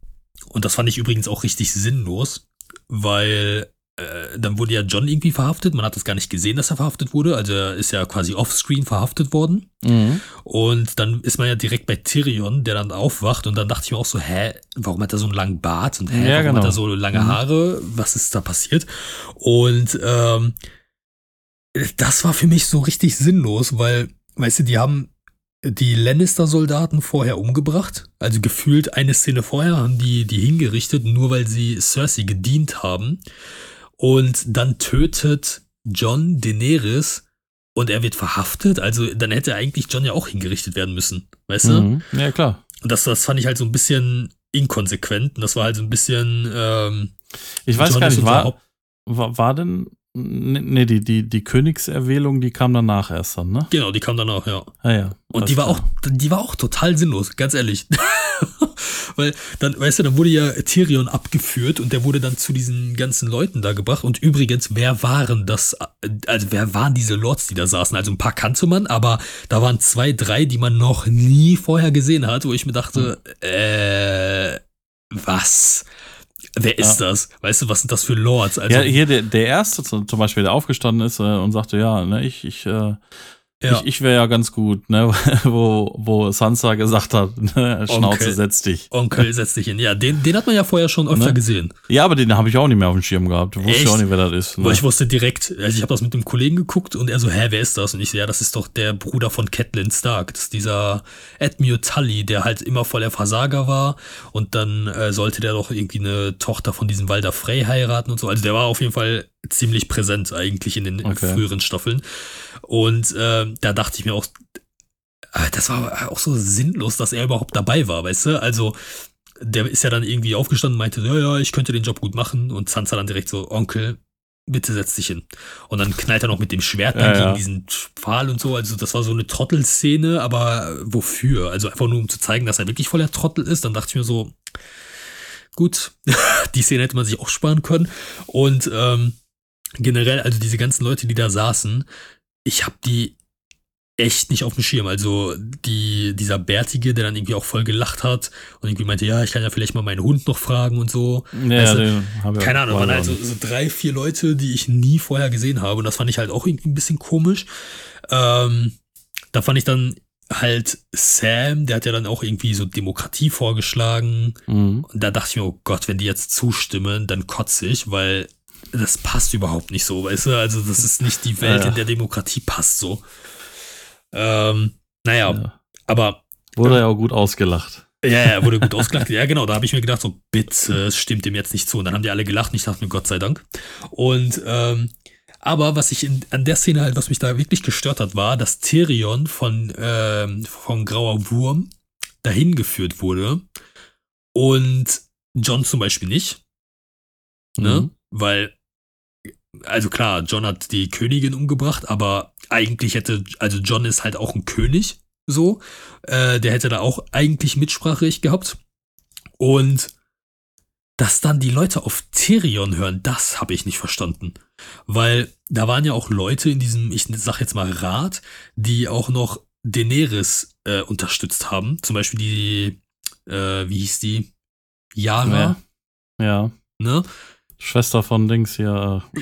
[SPEAKER 2] Und das fand ich übrigens auch richtig sinnlos, weil äh, dann wurde ja John irgendwie verhaftet. Man hat das gar nicht gesehen, dass er verhaftet wurde. Also er ist ja quasi offscreen verhaftet worden. Mhm. Und dann ist man ja direkt bei Tyrion, der dann aufwacht. Und dann dachte ich mir auch so, hä, warum hat er so einen langen Bart? Und hä, ja, warum genau. hat er so lange mhm. Haare? Was ist da passiert? Und ähm, das war für mich so richtig sinnlos, weil, weißt du, die haben die Lannister-Soldaten vorher umgebracht. Also gefühlt eine Szene vorher haben die die hingerichtet, nur weil sie Cersei gedient haben. Und dann tötet John Daenerys und er wird verhaftet. Also dann hätte eigentlich John ja auch hingerichtet werden müssen. Weißt du? Mhm.
[SPEAKER 1] Ja, klar.
[SPEAKER 2] Und das, das fand ich halt so ein bisschen inkonsequent. Und das war halt so ein bisschen. Ähm,
[SPEAKER 1] ich weiß John gar nicht, war, war, war denn Nee, die, die, die Königserwählung, die kam danach erst dann, ne?
[SPEAKER 2] Genau, die kam danach, ja.
[SPEAKER 1] Ah, ja.
[SPEAKER 2] Und die war auch, die war auch total sinnlos, ganz ehrlich. Weil dann, weißt du, dann wurde ja Tyrion abgeführt und der wurde dann zu diesen ganzen Leuten da gebracht. Und übrigens, wer waren das, also wer waren diese Lords, die da saßen? Also ein paar kannte man, aber da waren zwei, drei, die man noch nie vorher gesehen hat, wo ich mir dachte, hm. äh, was? Wer ist ja. das? Weißt du, was sind das für Lords?
[SPEAKER 1] Also, ja, hier der, der erste zum Beispiel, der aufgestanden ist äh, und sagte, ja, ne, ich, ich äh, ja. Ich, ich wäre ja ganz gut, ne? wo, wo Sansa gesagt hat, ne? Schnauze, Onkel, setz dich.
[SPEAKER 2] Onkel, setz dich hin. Ja, den, den hat man ja vorher schon öfter ne? gesehen.
[SPEAKER 1] Ja, aber den habe ich auch nicht mehr auf dem Schirm gehabt. Wusstest ja auch nicht, wer das ist.
[SPEAKER 2] Ne? Weil ich wusste direkt, also ich habe das mit dem Kollegen geguckt und er so, hä, wer ist das? Und ich so, ja, das ist doch der Bruder von Catelyn Stark. Das ist dieser Edmure Tully, der halt immer voll der Versager war und dann äh, sollte der doch irgendwie eine Tochter von diesem Walder Frey heiraten und so. Also der war auf jeden Fall ziemlich präsent eigentlich in den okay. früheren Staffeln. Und äh, da dachte ich mir auch, äh, das war auch so sinnlos, dass er überhaupt dabei war, weißt du? Also, der ist ja dann irgendwie aufgestanden und meinte, ja, ja, ich könnte den Job gut machen. Und Sansa dann direkt so, Onkel, bitte setz dich hin. Und dann knallt er noch mit dem Schwert ja, gegen ja. diesen Pfahl und so. Also das war so eine Trottelszene, aber wofür? Also einfach nur um zu zeigen, dass er wirklich voller Trottel ist. Dann dachte ich mir so, gut, die Szene hätte man sich auch sparen können. Und ähm, generell, also diese ganzen Leute, die da saßen, ich habe die echt nicht auf dem Schirm. Also die, dieser Bärtige, der dann irgendwie auch voll gelacht hat und irgendwie meinte, ja, ich kann ja vielleicht mal meinen Hund noch fragen und so.
[SPEAKER 1] Ja,
[SPEAKER 2] also,
[SPEAKER 1] den
[SPEAKER 2] keine Ahnung, waren also so drei, vier Leute, die ich nie vorher gesehen habe und das fand ich halt auch irgendwie ein bisschen komisch. Ähm, da fand ich dann halt Sam, der hat ja dann auch irgendwie so Demokratie vorgeschlagen.
[SPEAKER 1] Mhm.
[SPEAKER 2] Und da dachte ich mir, oh Gott, wenn die jetzt zustimmen, dann kotze ich, weil das passt überhaupt nicht so, weißt du? Also, das ist nicht die Welt,
[SPEAKER 1] Ja.
[SPEAKER 2] in der Demokratie passt so. Ähm, naja,
[SPEAKER 1] Ja.
[SPEAKER 2] aber
[SPEAKER 1] Wurde ja auch gut ausgelacht.
[SPEAKER 2] ja, ja, wurde gut ausgelacht. Ja, genau, da habe ich mir gedacht, so, bitte, es stimmt dem jetzt nicht zu. Und dann haben die alle gelacht und ich dachte mir, Gott sei Dank. Und, ähm, aber was ich in, an der Szene halt, was mich da wirklich gestört hat, war, dass Tyrion von, ähm, von Grauer Wurm dahin geführt wurde und John zum Beispiel nicht. Ne?
[SPEAKER 1] Mhm.
[SPEAKER 2] Weil, also klar, John hat die Königin umgebracht, aber eigentlich hätte, also John ist halt auch ein König, so. Äh, der hätte da auch eigentlich Mitspracherecht gehabt. Und dass dann die Leute auf Tyrion hören, das habe ich nicht verstanden. Weil da waren ja auch Leute in diesem, ich sag jetzt mal Rat, die auch noch Daenerys äh, unterstützt haben. Zum Beispiel die, äh, wie hieß die? Yara,
[SPEAKER 1] Ja. ja.
[SPEAKER 2] ne?
[SPEAKER 1] Schwester von Dings hier, äh,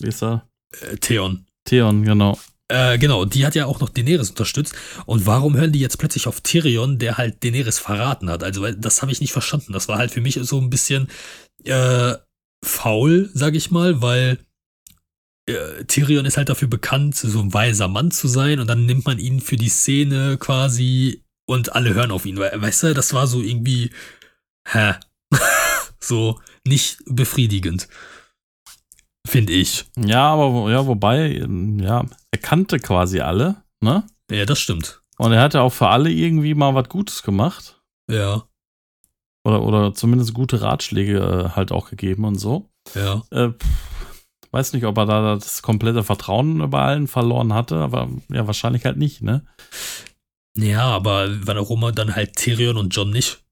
[SPEAKER 1] wie ist er?
[SPEAKER 2] Äh, Theon.
[SPEAKER 1] Theon, genau.
[SPEAKER 2] Äh, genau, die hat ja auch noch Daenerys unterstützt. Und warum hören die jetzt plötzlich auf Tyrion, der halt Daenerys verraten hat? Also, das habe ich nicht verstanden. Das war halt für mich so ein bisschen äh, faul, sag ich mal, weil äh, Tyrion ist halt dafür bekannt, so ein weiser Mann zu sein. Und dann nimmt man ihn für die Szene quasi und alle hören auf ihn. Weißt du, das war so irgendwie, hä? so nicht befriedigend. Finde ich.
[SPEAKER 1] Ja, aber ja, wobei, ähm, ja, er kannte quasi alle, ne?
[SPEAKER 2] Ja, das stimmt.
[SPEAKER 1] Und er hatte auch für alle irgendwie mal was Gutes gemacht.
[SPEAKER 2] Ja,
[SPEAKER 1] Oder, oder zumindest gute Ratschläge äh, halt auch gegeben und so.
[SPEAKER 2] ja.
[SPEAKER 1] Äh, weiß nicht, ob er da das komplette Vertrauen bei allen verloren hatte, aber ja, wahrscheinlich halt nicht, ne?
[SPEAKER 2] Ja, aber warum dann halt Tyrion und John nicht?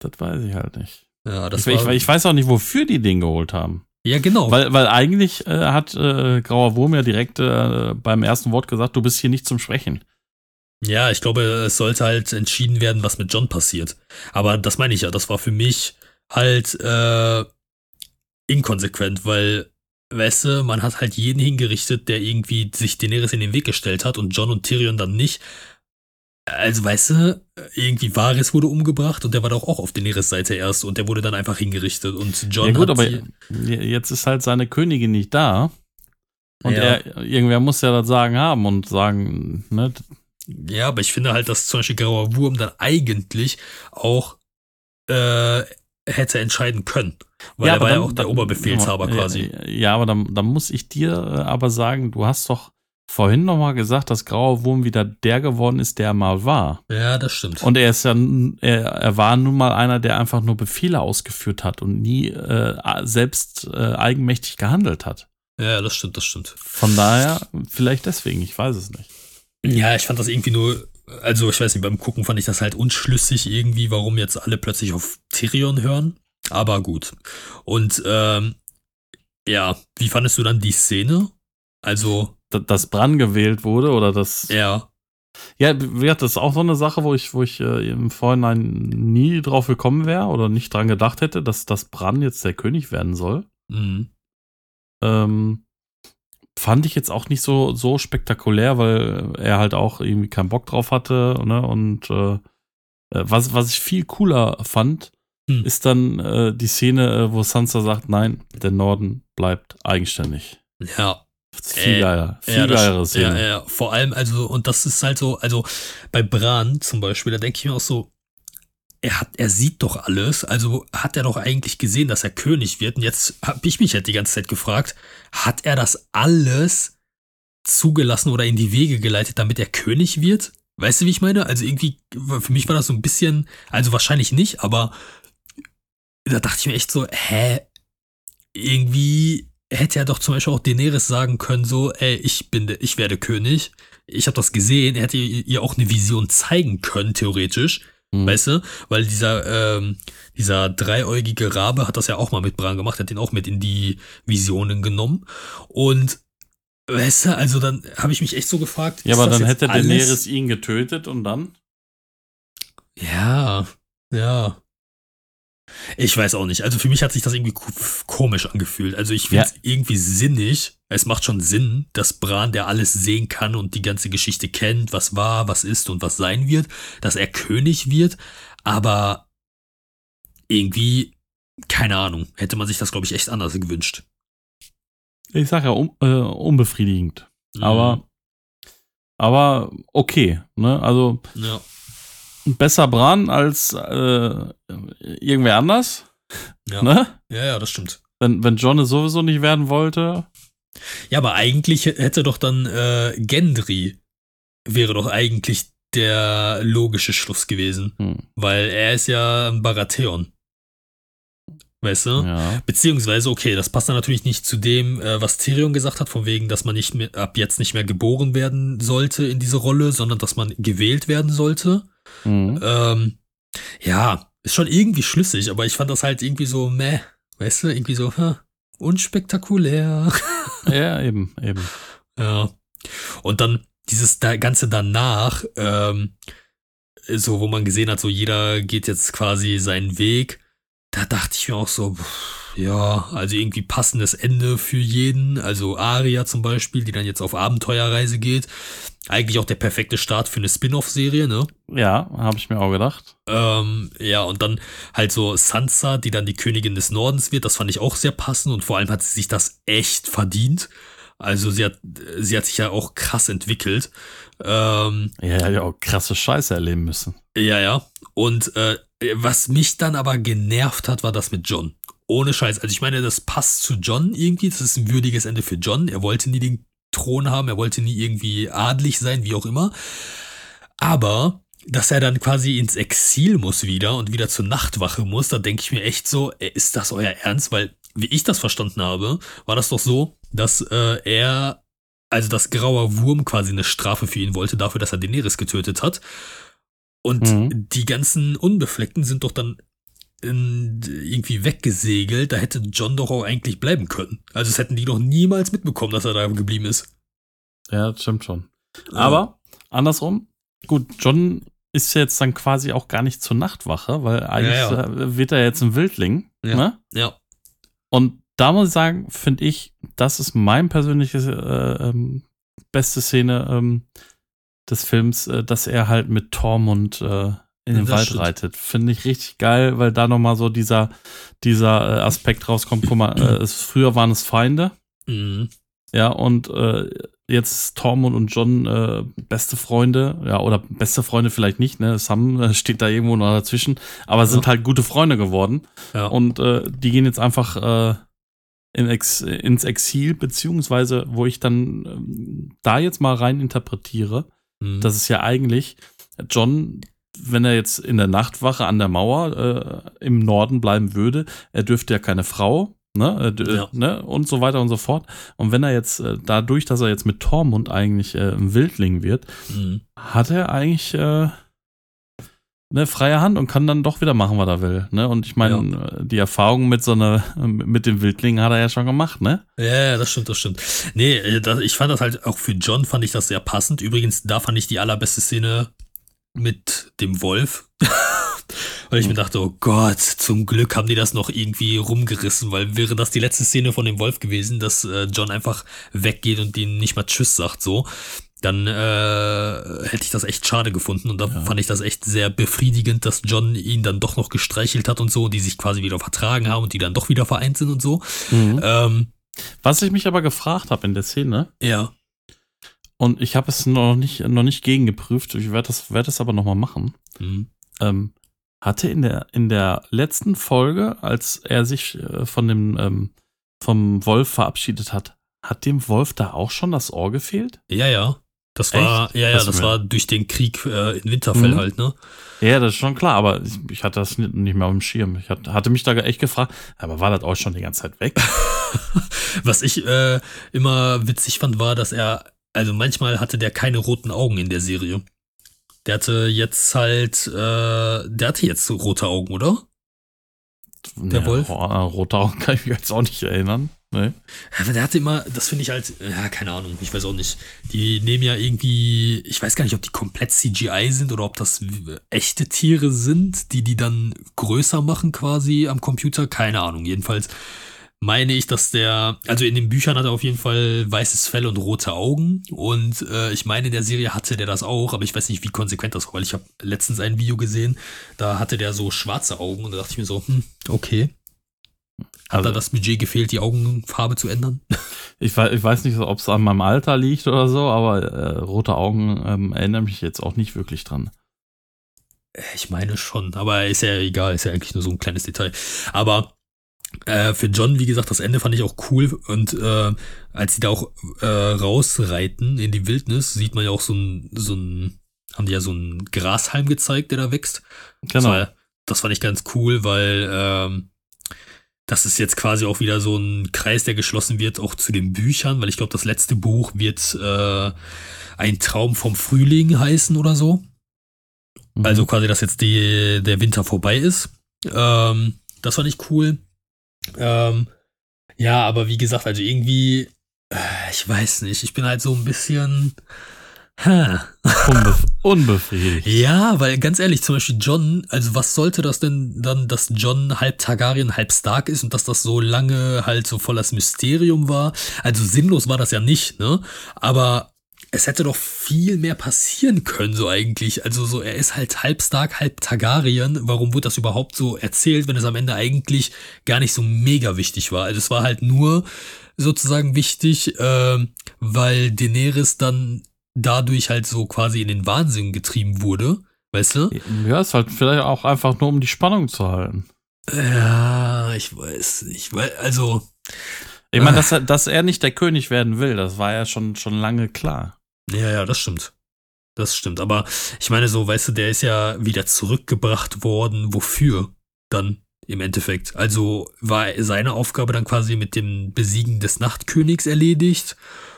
[SPEAKER 1] Das weiß ich halt nicht.
[SPEAKER 2] Ja, das
[SPEAKER 1] Ich, ich,
[SPEAKER 2] war,
[SPEAKER 1] ich weiß auch nicht, wofür die den geholt haben.
[SPEAKER 2] ja genau.
[SPEAKER 1] Weil, weil eigentlich äh, hat äh, Grauer Wurm ja direkt äh, beim ersten Wort gesagt, du bist hier nicht zum Sprechen.
[SPEAKER 2] ja, ich glaube, es sollte halt entschieden werden, was mit John passiert. Aber das meine ich ja, das war für mich halt äh, inkonsequent, weil, weißt du, man hat halt jeden hingerichtet, der irgendwie sich Daenerys in den Weg gestellt hat und John und Tyrion dann nicht. Also, weißt du, irgendwie Varys wurde umgebracht und der war doch auch auf Daenerys Seite erst und der wurde dann einfach hingerichtet und John
[SPEAKER 1] ja gut,
[SPEAKER 2] hat
[SPEAKER 1] aber jetzt ist halt seine Königin nicht da. Und
[SPEAKER 2] Ja.
[SPEAKER 1] er, irgendwer muss ja das Sagen haben und sagen, ne,
[SPEAKER 2] Ja, aber ich finde halt, dass zum Beispiel Grauer Wurm dann eigentlich auch äh, hätte entscheiden können. Weil er war ja
[SPEAKER 1] dann-
[SPEAKER 2] auch der
[SPEAKER 1] dann-
[SPEAKER 2] Oberbefehlshaber
[SPEAKER 1] ja,
[SPEAKER 2] quasi.
[SPEAKER 1] Ja, aber dann, dann muss ich dir äh, aber sagen, du hast doch vorhin noch mal gesagt, dass Grauer Wurm wieder der geworden ist, der er mal war.
[SPEAKER 2] Ja, das stimmt.
[SPEAKER 1] Und er ist ja, er, er war nun mal einer, der einfach nur Befehle ausgeführt hat und nie äh, selbst äh, eigenmächtig gehandelt hat.
[SPEAKER 2] ja, das stimmt, das stimmt.
[SPEAKER 1] Von daher, vielleicht deswegen, ich weiß es nicht.
[SPEAKER 2] Ja, ich fand das irgendwie nur, also ich weiß nicht, beim Gucken fand ich das halt unschlüssig irgendwie, warum jetzt alle plötzlich auf Tyrion hören. Aber gut. Und ähm, ja, wie fandest du dann die Szene? Also,
[SPEAKER 1] Dass Bran gewählt wurde oder das.
[SPEAKER 2] ja,
[SPEAKER 1] Ja, das ist auch so eine Sache, wo ich, wo ich äh, im Vorhinein nie drauf gekommen wäre oder nicht dran gedacht hätte, dass, dass Bran jetzt der König werden soll.
[SPEAKER 2] mhm.
[SPEAKER 1] Ähm, fand ich jetzt auch nicht so, so spektakulär, weil er halt auch irgendwie keinen Bock drauf hatte. Ne? Und äh, äh, was, was ich viel cooler fand,
[SPEAKER 2] Hm.
[SPEAKER 1] ist dann äh, die Szene, äh, wo Sansa sagt, nein, der Norden bleibt eigenständig.
[SPEAKER 2] ja,
[SPEAKER 1] viel
[SPEAKER 2] Äh,
[SPEAKER 1] geiler. Viel
[SPEAKER 2] Ja,
[SPEAKER 1] geilere Szene.
[SPEAKER 2] Ja, ja, vor allem, also, und das ist halt so, also bei Bran zum Beispiel, da denke ich mir auch so, er hat, er sieht doch alles, also hat er doch eigentlich gesehen, dass er König wird. Und jetzt habe ich mich halt die ganze Zeit gefragt, hat er das alles zugelassen oder in die Wege geleitet, damit er König wird? Weißt du, wie ich meine? Also irgendwie, für mich war das so ein bisschen, also wahrscheinlich nicht, aber da dachte ich mir echt so, hä? Irgendwie hätte er doch zum Beispiel auch Daenerys sagen können, so, ey, ich bin, ich werde König. Ich habe das gesehen. Er hätte ihr auch eine Vision zeigen können, theoretisch. Mhm. Weißt du? Weil dieser, ähm, dieser dreieugige Rabe hat das ja auch mal mit Bran gemacht, hat den auch mit in die Visionen genommen. Und weißt du, also dann habe ich mich echt so gefragt.
[SPEAKER 1] Ja, aber dann hätte Daenerys ihn getötet und dann?
[SPEAKER 2] Ja, ja. Ich weiß auch nicht. Also für mich hat sich das irgendwie komisch angefühlt. Also ich finde es ja. irgendwie sinnig. Es macht schon Sinn, dass Bran, der alles sehen kann und die ganze Geschichte kennt, was war, was ist und was sein wird, dass er König wird. Aber irgendwie, keine Ahnung, hätte man sich das, glaube ich, echt anders gewünscht.
[SPEAKER 1] Ich sage ja, um, äh, unbefriedigend. Mhm. Aber, aber okay. Ne? Also ja besser Bran als äh, irgendwer anders.
[SPEAKER 2] Ja. Ne? ja, ja, das stimmt.
[SPEAKER 1] Wenn, wenn John es sowieso nicht werden wollte.
[SPEAKER 2] Ja, aber eigentlich hätte doch dann äh, Gendry wäre doch eigentlich der logische Schluss gewesen. Hm. Weil er ist ja ein Baratheon. Weißt du? Ja. Beziehungsweise, okay, das passt dann natürlich nicht zu dem, äh, was Tyrion gesagt hat, von wegen, dass man nicht mehr, ab jetzt nicht mehr geboren werden sollte in diese Rolle, sondern dass man gewählt werden sollte. Mhm. Ähm, ja, ist schon irgendwie schlüssig, aber ich fand das halt irgendwie so, meh, weißt du, irgendwie so, huh, unspektakulär.
[SPEAKER 1] Ja, eben, eben.
[SPEAKER 2] Ja. Und dann dieses Ganze danach, ähm, so, wo man gesehen hat, so jeder geht jetzt quasi seinen Weg, da dachte ich mir auch so, ja, also irgendwie passendes Ende für jeden. Also Aria zum Beispiel, die dann jetzt auf Abenteuerreise geht. Eigentlich auch der perfekte Start für eine Spin-off-Serie, ne?
[SPEAKER 1] Ja, habe ich mir auch gedacht.
[SPEAKER 2] Ähm, ja, und dann halt so Sansa, die dann die Königin des Nordens wird. Das fand ich auch sehr passend und vor allem hat sie sich das echt verdient. Also sie hat, sie hat sich ja auch krass entwickelt. Ähm,
[SPEAKER 1] ja, ja, ja auch krasse Scheiße erleben müssen.
[SPEAKER 2] Ja, ja. Und äh, was mich dann aber genervt hat, war das mit John. Ohne Scheiß. Also ich meine, das passt zu John irgendwie. Das ist ein würdiges Ende für John. Er wollte nie den Thron haben, er wollte nie irgendwie adlig sein, wie auch immer. Aber dass er dann quasi ins Exil muss wieder und wieder zur Nachtwache muss, da denke ich mir echt so, ist das euer Ernst? Weil, wie ich das verstanden habe, war das doch so, dass äh, er, also das graue Wurm quasi eine Strafe für ihn wollte, dafür, dass er Daenerys getötet hat. Und mhm. die ganzen Unbefleckten sind doch dann in, irgendwie weggesegelt. Da hätte John doch auch eigentlich bleiben können. Also es hätten die doch niemals mitbekommen, dass er da geblieben ist.
[SPEAKER 1] Ja, das stimmt schon. Aber andersrum, gut, John ist jetzt dann quasi auch gar nicht zur Nachtwache, weil eigentlich ja, ja. Äh, wird er jetzt ein Wildling.
[SPEAKER 2] Ja.
[SPEAKER 1] Ne?
[SPEAKER 2] ja.
[SPEAKER 1] Und da muss ich sagen, finde ich, das ist mein persönliches äh, ähm, beste Szene, ähm, des Films, äh, dass er halt mit Tormund äh, in den Wald stimmt. reitet. Finde ich richtig geil, weil da nochmal so dieser, dieser äh, Aspekt rauskommt. Guck mal, äh, es, früher waren es Feinde. Mhm. Ja, und äh, jetzt Tormund und John äh, beste Freunde, ja, oder beste Freunde vielleicht nicht, ne? Sam äh, steht da irgendwo noch dazwischen, aber ja. sind halt gute Freunde geworden. Ja. Und äh, die gehen jetzt einfach äh, in Ex ins Exil, beziehungsweise, wo ich dann ähm, da jetzt mal rein interpretiere, Mhm. Das ist ja eigentlich John, wenn er jetzt in der Nachtwache an der Mauer äh, im Norden bleiben würde, er dürfte ja keine Frau, ne, äh, ja. ne, und so weiter und so fort. Und wenn er jetzt äh, dadurch, dass er jetzt mit Tormund eigentlich äh, ein Wildling wird, mhm. hat er eigentlich äh, eine freie Hand und kann dann doch wieder machen, was er will. Ne? Und ich meine, ja. Äh, die Erfahrung mit so einer, mit dem Wildling hat er ja schon gemacht, ne?
[SPEAKER 2] Ja, das stimmt, das stimmt. Nee, äh, das, ich fand das halt auch für John fand ich das sehr passend. Übrigens, da fand ich die allerbeste Szene mit dem Wolf. weil ich mir dachte, oh Gott, zum Glück haben die das noch irgendwie rumgerissen, weil wäre das die letzte Szene von dem Wolf gewesen, dass äh, John einfach weggeht und ihnen nicht mal Tschüss sagt, so dann äh, hätte ich das echt schade gefunden. Und da ja. fand ich das echt sehr befriedigend, dass John ihn dann doch noch gestreichelt hat und so, die sich quasi wieder vertragen haben und die dann doch wieder vereint sind und so. Mhm. Ähm,
[SPEAKER 1] Was ich mich aber gefragt habe in der Szene.
[SPEAKER 2] Ja.
[SPEAKER 1] Und ich habe es noch nicht, noch nicht gegengeprüft. Ich werde das, werd das aber nochmal machen. Mhm. Ähm, hatte in der, in der letzten Folge, als er sich äh, von dem, ähm, vom Wolf verabschiedet hat, hat dem Wolf da auch schon das Ohr gefehlt?
[SPEAKER 2] Ja, ja. Das war, Echt? ja, ja, das, das war durch den Krieg äh, in Winterfell mhm. halt, ne?
[SPEAKER 1] Ja, das ist schon klar, aber ich, ich hatte das nicht, mehr auf dem Schirm. Ich hatte, hatte mich da echt gefragt, aber war das auch schon die ganze Zeit weg?
[SPEAKER 2] Was ich äh, immer witzig fand, war, dass er, also manchmal hatte der keine roten Augen in der Serie. Der hatte jetzt halt, äh, der hatte jetzt rote Augen, oder?
[SPEAKER 1] Der ja, Wolf? Rote Augen kann ich mich jetzt auch nicht erinnern. Nee.
[SPEAKER 2] Aber der hatte immer, das finde ich halt, ja, keine Ahnung, ich weiß auch nicht. Die nehmen ja irgendwie, ich weiß gar nicht, ob die komplett CGI sind oder ob das echte Tiere sind, die die dann größer machen quasi am Computer, keine Ahnung. Jedenfalls meine ich, dass der, also in den Büchern hat er auf jeden Fall weißes Fell und rote Augen und äh, ich meine, in der Serie hatte der das auch, aber ich weiß nicht, wie konsequent das war, weil ich habe letztens ein Video gesehen, da hatte der so schwarze Augen und da dachte ich mir so, hm, okay. Hat also, da das Budget gefehlt, die Augenfarbe zu ändern?
[SPEAKER 1] Ich weiß, ich weiß nicht, ob es an meinem Alter liegt oder so, aber äh, rote Augen ähm, erinnern mich jetzt auch nicht wirklich dran.
[SPEAKER 2] Ich meine schon, aber ist ja egal, ist ja eigentlich nur so ein kleines Detail. Aber äh, für John, wie gesagt, das Ende fand ich auch cool. Und äh, als sie da auch äh, rausreiten in die Wildnis, sieht man ja auch so ein, so ein, haben die ja so ein Grashalm gezeigt, der da wächst. Genau. Das, war, das fand ich ganz cool, weil ähm, das ist jetzt quasi auch wieder so ein Kreis, der geschlossen wird, auch zu den Büchern, weil ich glaube, das letzte Buch wird äh, ein Traum vom Frühling heißen oder so. Mhm. Also quasi, dass jetzt die, der Winter vorbei ist. Ähm, das fand ich cool. Ähm, ja, aber wie gesagt, also irgendwie, äh, ich weiß nicht, ich bin halt so ein bisschen.
[SPEAKER 1] Unbef unbefriedigt.
[SPEAKER 2] Ja, weil ganz ehrlich, zum Beispiel John, also was sollte das denn dann, dass John halb Targaryen, halb Stark ist und dass das so lange halt so voll das Mysterium war? Also sinnlos war das ja nicht, ne? Aber es hätte doch viel mehr passieren können, so eigentlich. Also so, er ist halt halb Stark, halb Targaryen. Warum wurde das überhaupt so erzählt, wenn es am Ende eigentlich gar nicht so mega wichtig war? Also es war halt nur sozusagen wichtig, äh, weil Daenerys dann dadurch halt so quasi in den Wahnsinn getrieben wurde. Weißt du?
[SPEAKER 1] Ja, ist halt vielleicht auch einfach nur, um die Spannung zu halten.
[SPEAKER 2] Ja, ich weiß nicht. Weil, also.
[SPEAKER 1] Ich meine, dass er, dass er nicht der König werden will, das war ja schon, schon lange klar.
[SPEAKER 2] Ja, ja, das stimmt. Das stimmt. Aber ich meine, so, weißt du, der ist ja wieder zurückgebracht worden. Wofür dann im Endeffekt? Also war seine Aufgabe dann quasi mit dem Besiegen des Nachtkönigs erledigt?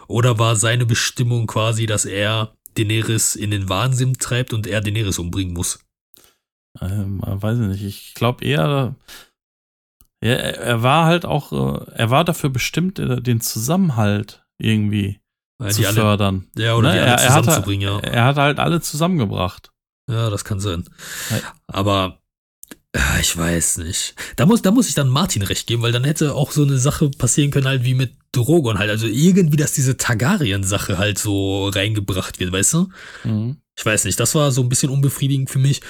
[SPEAKER 2] Oder war seine Bestimmung quasi, dass er Daenerys in den Wahnsinn treibt und er Daenerys umbringen muss?
[SPEAKER 1] Ähm, weiß ich nicht. Ich glaube eher, er, er war halt auch, äh, er war dafür bestimmt, äh, den Zusammenhalt irgendwie ja, zu alle, fördern.
[SPEAKER 2] Ja, oder ne? die alle er, zusammenzubringen,
[SPEAKER 1] ja. Er hat halt alle zusammengebracht.
[SPEAKER 2] Ja, das kann sein. Aber ich weiß nicht. Da muss, da muss ich dann Martin recht geben, weil dann hätte auch so eine Sache passieren können, halt wie mit Drogon halt. Also irgendwie, dass diese Targaryen-Sache halt so reingebracht wird, weißt du? Mhm. Ich weiß nicht, das war so ein bisschen unbefriedigend für mich.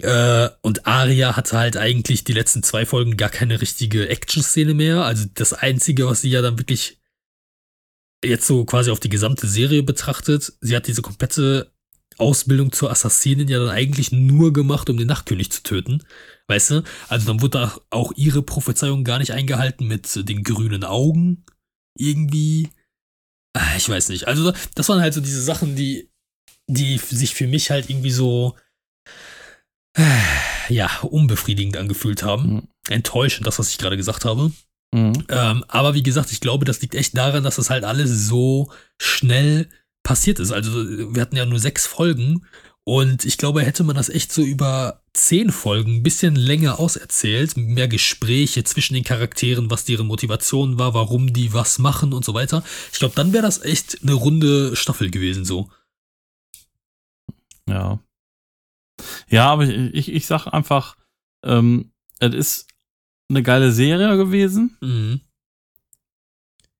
[SPEAKER 2] Äh, und Arya hatte halt eigentlich die letzten zwei Folgen gar keine richtige Action-Szene mehr. Also das Einzige, was sie ja dann wirklich jetzt so quasi auf die gesamte Serie betrachtet, sie hat diese komplette Ausbildung zur Assassinin ja dann eigentlich nur gemacht, um den Nachtkönig zu töten. Weißt du? Also dann wurde auch ihre Prophezeiung gar nicht eingehalten mit den grünen Augen. Irgendwie. Ah, ich weiß nicht. Also das waren halt so diese Sachen, die, die sich für mich halt irgendwie so ja, unbefriedigend angefühlt haben. Mhm. Enttäuschend, das, was ich gerade gesagt habe. Mhm. Ähm, aber wie gesagt, ich glaube, das liegt echt daran, dass das halt alles so schnell passiert ist. Also wir hatten ja nur sechs Folgen und ich glaube, hätte man das echt so über zehn Folgen ein bisschen länger auserzählt, mehr Gespräche zwischen den Charakteren, was deren Motivation war, warum die was machen und so weiter. Ich glaube, dann wäre das echt eine runde Staffel gewesen so.
[SPEAKER 1] Ja. Ja, aber ich, ich, ich sag einfach, ähm, es ist eine geile Serie gewesen. Mhm.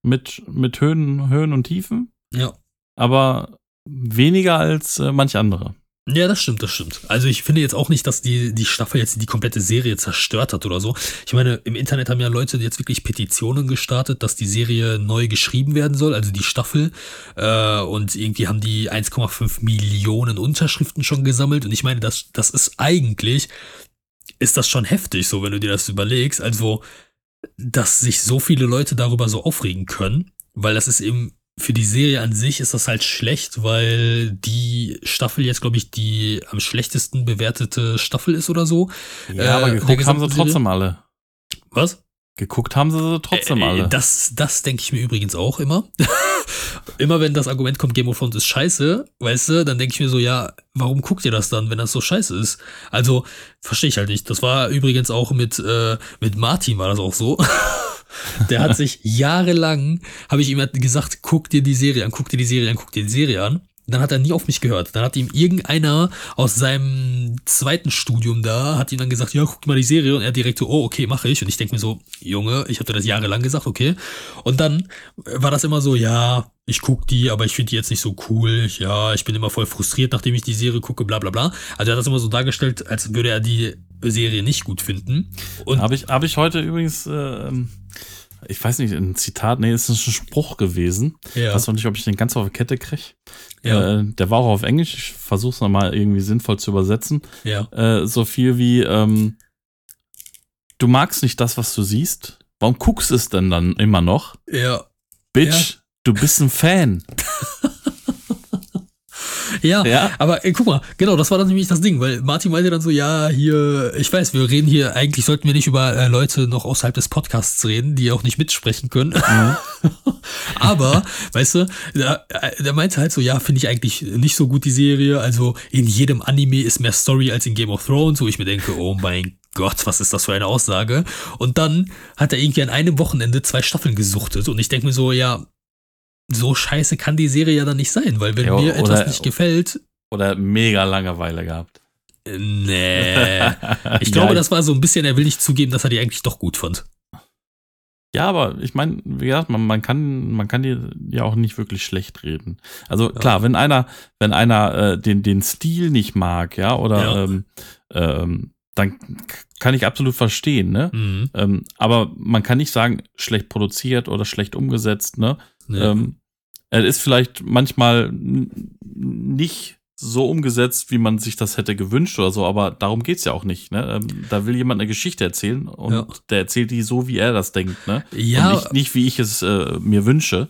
[SPEAKER 1] Mit, mit Höhen, Höhen und Tiefen.
[SPEAKER 2] Ja.
[SPEAKER 1] Aber weniger als äh, manch andere.
[SPEAKER 2] Ja, das stimmt, das stimmt. Also ich finde jetzt auch nicht, dass die, die Staffel jetzt die komplette Serie zerstört hat oder so. Ich meine, im Internet haben ja Leute jetzt wirklich Petitionen gestartet, dass die Serie neu geschrieben werden soll, also die Staffel. Äh, und irgendwie haben die 1,5 Millionen Unterschriften schon gesammelt. Und ich meine, das, das ist eigentlich ist das schon heftig, so wenn du dir das überlegst. Also, dass sich so viele Leute darüber so aufregen können, weil das ist eben für die Serie an sich ist das halt schlecht, weil die Staffel jetzt, glaube ich, die am schlechtesten bewertete Staffel ist oder so.
[SPEAKER 1] Ja, äh, aber geguckt haben sie trotzdem alle.
[SPEAKER 2] Was?
[SPEAKER 1] Geguckt haben sie sie trotzdem
[SPEAKER 2] Äh,
[SPEAKER 1] alle.
[SPEAKER 2] Das, das denke ich mir übrigens auch immer. immer wenn das Argument kommt, Game of Thrones ist scheiße, weißt du, dann denke ich mir so, ja, warum guckt ihr das dann, wenn das so scheiße ist? Also, verstehe ich halt nicht. Das war übrigens auch mit, äh, mit Martin war das auch so. Der hat sich jahrelang, habe ich ihm gesagt, guck dir die Serie an, guck dir die Serie an, guck dir die Serie an. Dann hat er nie auf mich gehört. Dann hat ihm irgendeiner aus seinem zweiten Studium da, hat ihm dann gesagt, ja, guck mal die Serie. Und er direkt so, oh, okay, mache ich. Und ich denke mir so, Junge, ich hatte das jahrelang gesagt, okay. Und dann war das immer so, ja, ich guck die, aber ich finde die jetzt nicht so cool. Ja, ich bin immer voll frustriert, nachdem ich die Serie gucke, bla bla bla. Also er hat das immer so dargestellt, als würde er die Serie nicht gut finden. Und
[SPEAKER 1] Habe ich, hab ich heute übrigens, ähm, ich weiß nicht, ein Zitat, nee, es ist ein Spruch gewesen.
[SPEAKER 2] ja,
[SPEAKER 1] Ich weiß noch nicht, ob ich den ganz auf die Kette kriege.
[SPEAKER 2] ja,
[SPEAKER 1] Äh, der war auch auf Englisch. Ich versuche es nochmal irgendwie sinnvoll zu übersetzen.
[SPEAKER 2] ja.
[SPEAKER 1] Äh, so viel wie, ähm, du magst nicht das, was du siehst. Warum guckst du es denn dann immer noch?
[SPEAKER 2] Ja,
[SPEAKER 1] Bitch, du bist ein Fan.
[SPEAKER 2] ja,
[SPEAKER 1] Ja.
[SPEAKER 2] aber ey, guck mal, genau, das war dann nämlich das Ding, weil Martin meinte dann so, ja, hier, ich weiß, wir reden hier, eigentlich sollten wir nicht über äh, Leute noch außerhalb des Podcasts reden, die auch nicht mitsprechen können. aber, weißt du, der, äh, der meinte halt so, ja, finde ich eigentlich nicht so gut die Serie, also in jedem Anime ist mehr Story als in Game of Thrones, wo ich mir denke, oh mein Gott, was ist das für eine Aussage? Und dann hat er irgendwie an einem Wochenende zwei Staffeln gesuchtet und ich denke mir so, ja, so scheiße kann die Serie ja dann nicht sein, weil wenn
[SPEAKER 1] Ja,
[SPEAKER 2] mir etwas
[SPEAKER 1] oder-
[SPEAKER 2] nicht gefällt,
[SPEAKER 1] Oder mega Langeweile gehabt.
[SPEAKER 2] äh, nee. Ich glaube,
[SPEAKER 1] ja,
[SPEAKER 2] das war so ein bisschen, er will nicht zugeben, dass er die eigentlich doch gut fand.
[SPEAKER 1] Ja, aber ich meine, wie gesagt, man, man kann, man kann die ja auch nicht wirklich schlecht reden. Also klar, wenn einer, wenn einer äh, den, den Stil nicht mag, ja, oder
[SPEAKER 2] Ja.
[SPEAKER 1] Ähm, ähm, dann kann ich absolut verstehen, ne?
[SPEAKER 2] Mhm.
[SPEAKER 1] Ähm, aber man kann nicht sagen, schlecht produziert oder schlecht umgesetzt, ne?
[SPEAKER 2] Ja.
[SPEAKER 1] Ähm, es ist vielleicht manchmal nicht so umgesetzt, wie man sich das hätte gewünscht oder so, aber darum geht's ja auch nicht. Ne? Ähm, Da will jemand eine Geschichte erzählen und
[SPEAKER 2] Ja.
[SPEAKER 1] der erzählt die so, wie er das denkt. Ne?
[SPEAKER 2] Ja.
[SPEAKER 1] Und nicht, nicht wie ich es äh, mir wünsche.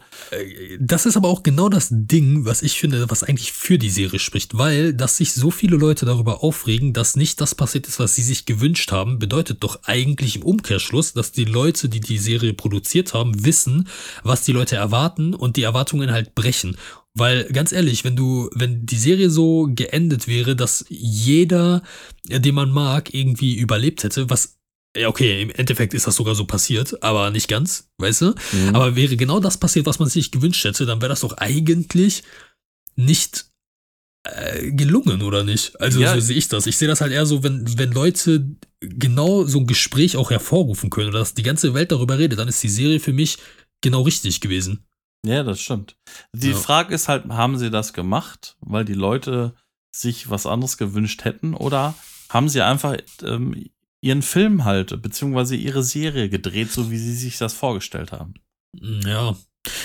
[SPEAKER 2] Das ist aber auch genau das Ding, was ich finde, was eigentlich für die Serie spricht, weil, dass sich so viele Leute darüber aufregen, dass nicht das passiert ist, was sie sich gewünscht haben, bedeutet doch eigentlich im Umkehrschluss, dass die Leute, die die Serie produziert haben, wissen, was die Leute erwarten und die Erwartungen halt brechen. Weil ganz ehrlich, wenn du, wenn die Serie so geendet wäre, dass jeder, den man mag, irgendwie überlebt hätte, was ja, okay, im Endeffekt ist das sogar so passiert, aber nicht ganz, weißt du?
[SPEAKER 1] Mhm.
[SPEAKER 2] Aber wäre genau das passiert, was man sich gewünscht hätte, dann wäre das doch eigentlich nicht äh, gelungen, oder nicht? Also
[SPEAKER 1] Ja.
[SPEAKER 2] so sehe ich das. Ich sehe das halt eher so, wenn, wenn Leute genau so ein Gespräch auch hervorrufen können oder dass die ganze Welt darüber redet, dann ist die Serie für mich genau richtig gewesen.
[SPEAKER 1] Ja, das stimmt. Die
[SPEAKER 2] Ja.
[SPEAKER 1] Frage ist halt, haben sie das gemacht, weil die Leute sich was anderes gewünscht hätten oder haben sie einfach ähm, ihren Film halt, beziehungsweise ihre Serie gedreht, so wie sie sich das vorgestellt haben?
[SPEAKER 2] Ja.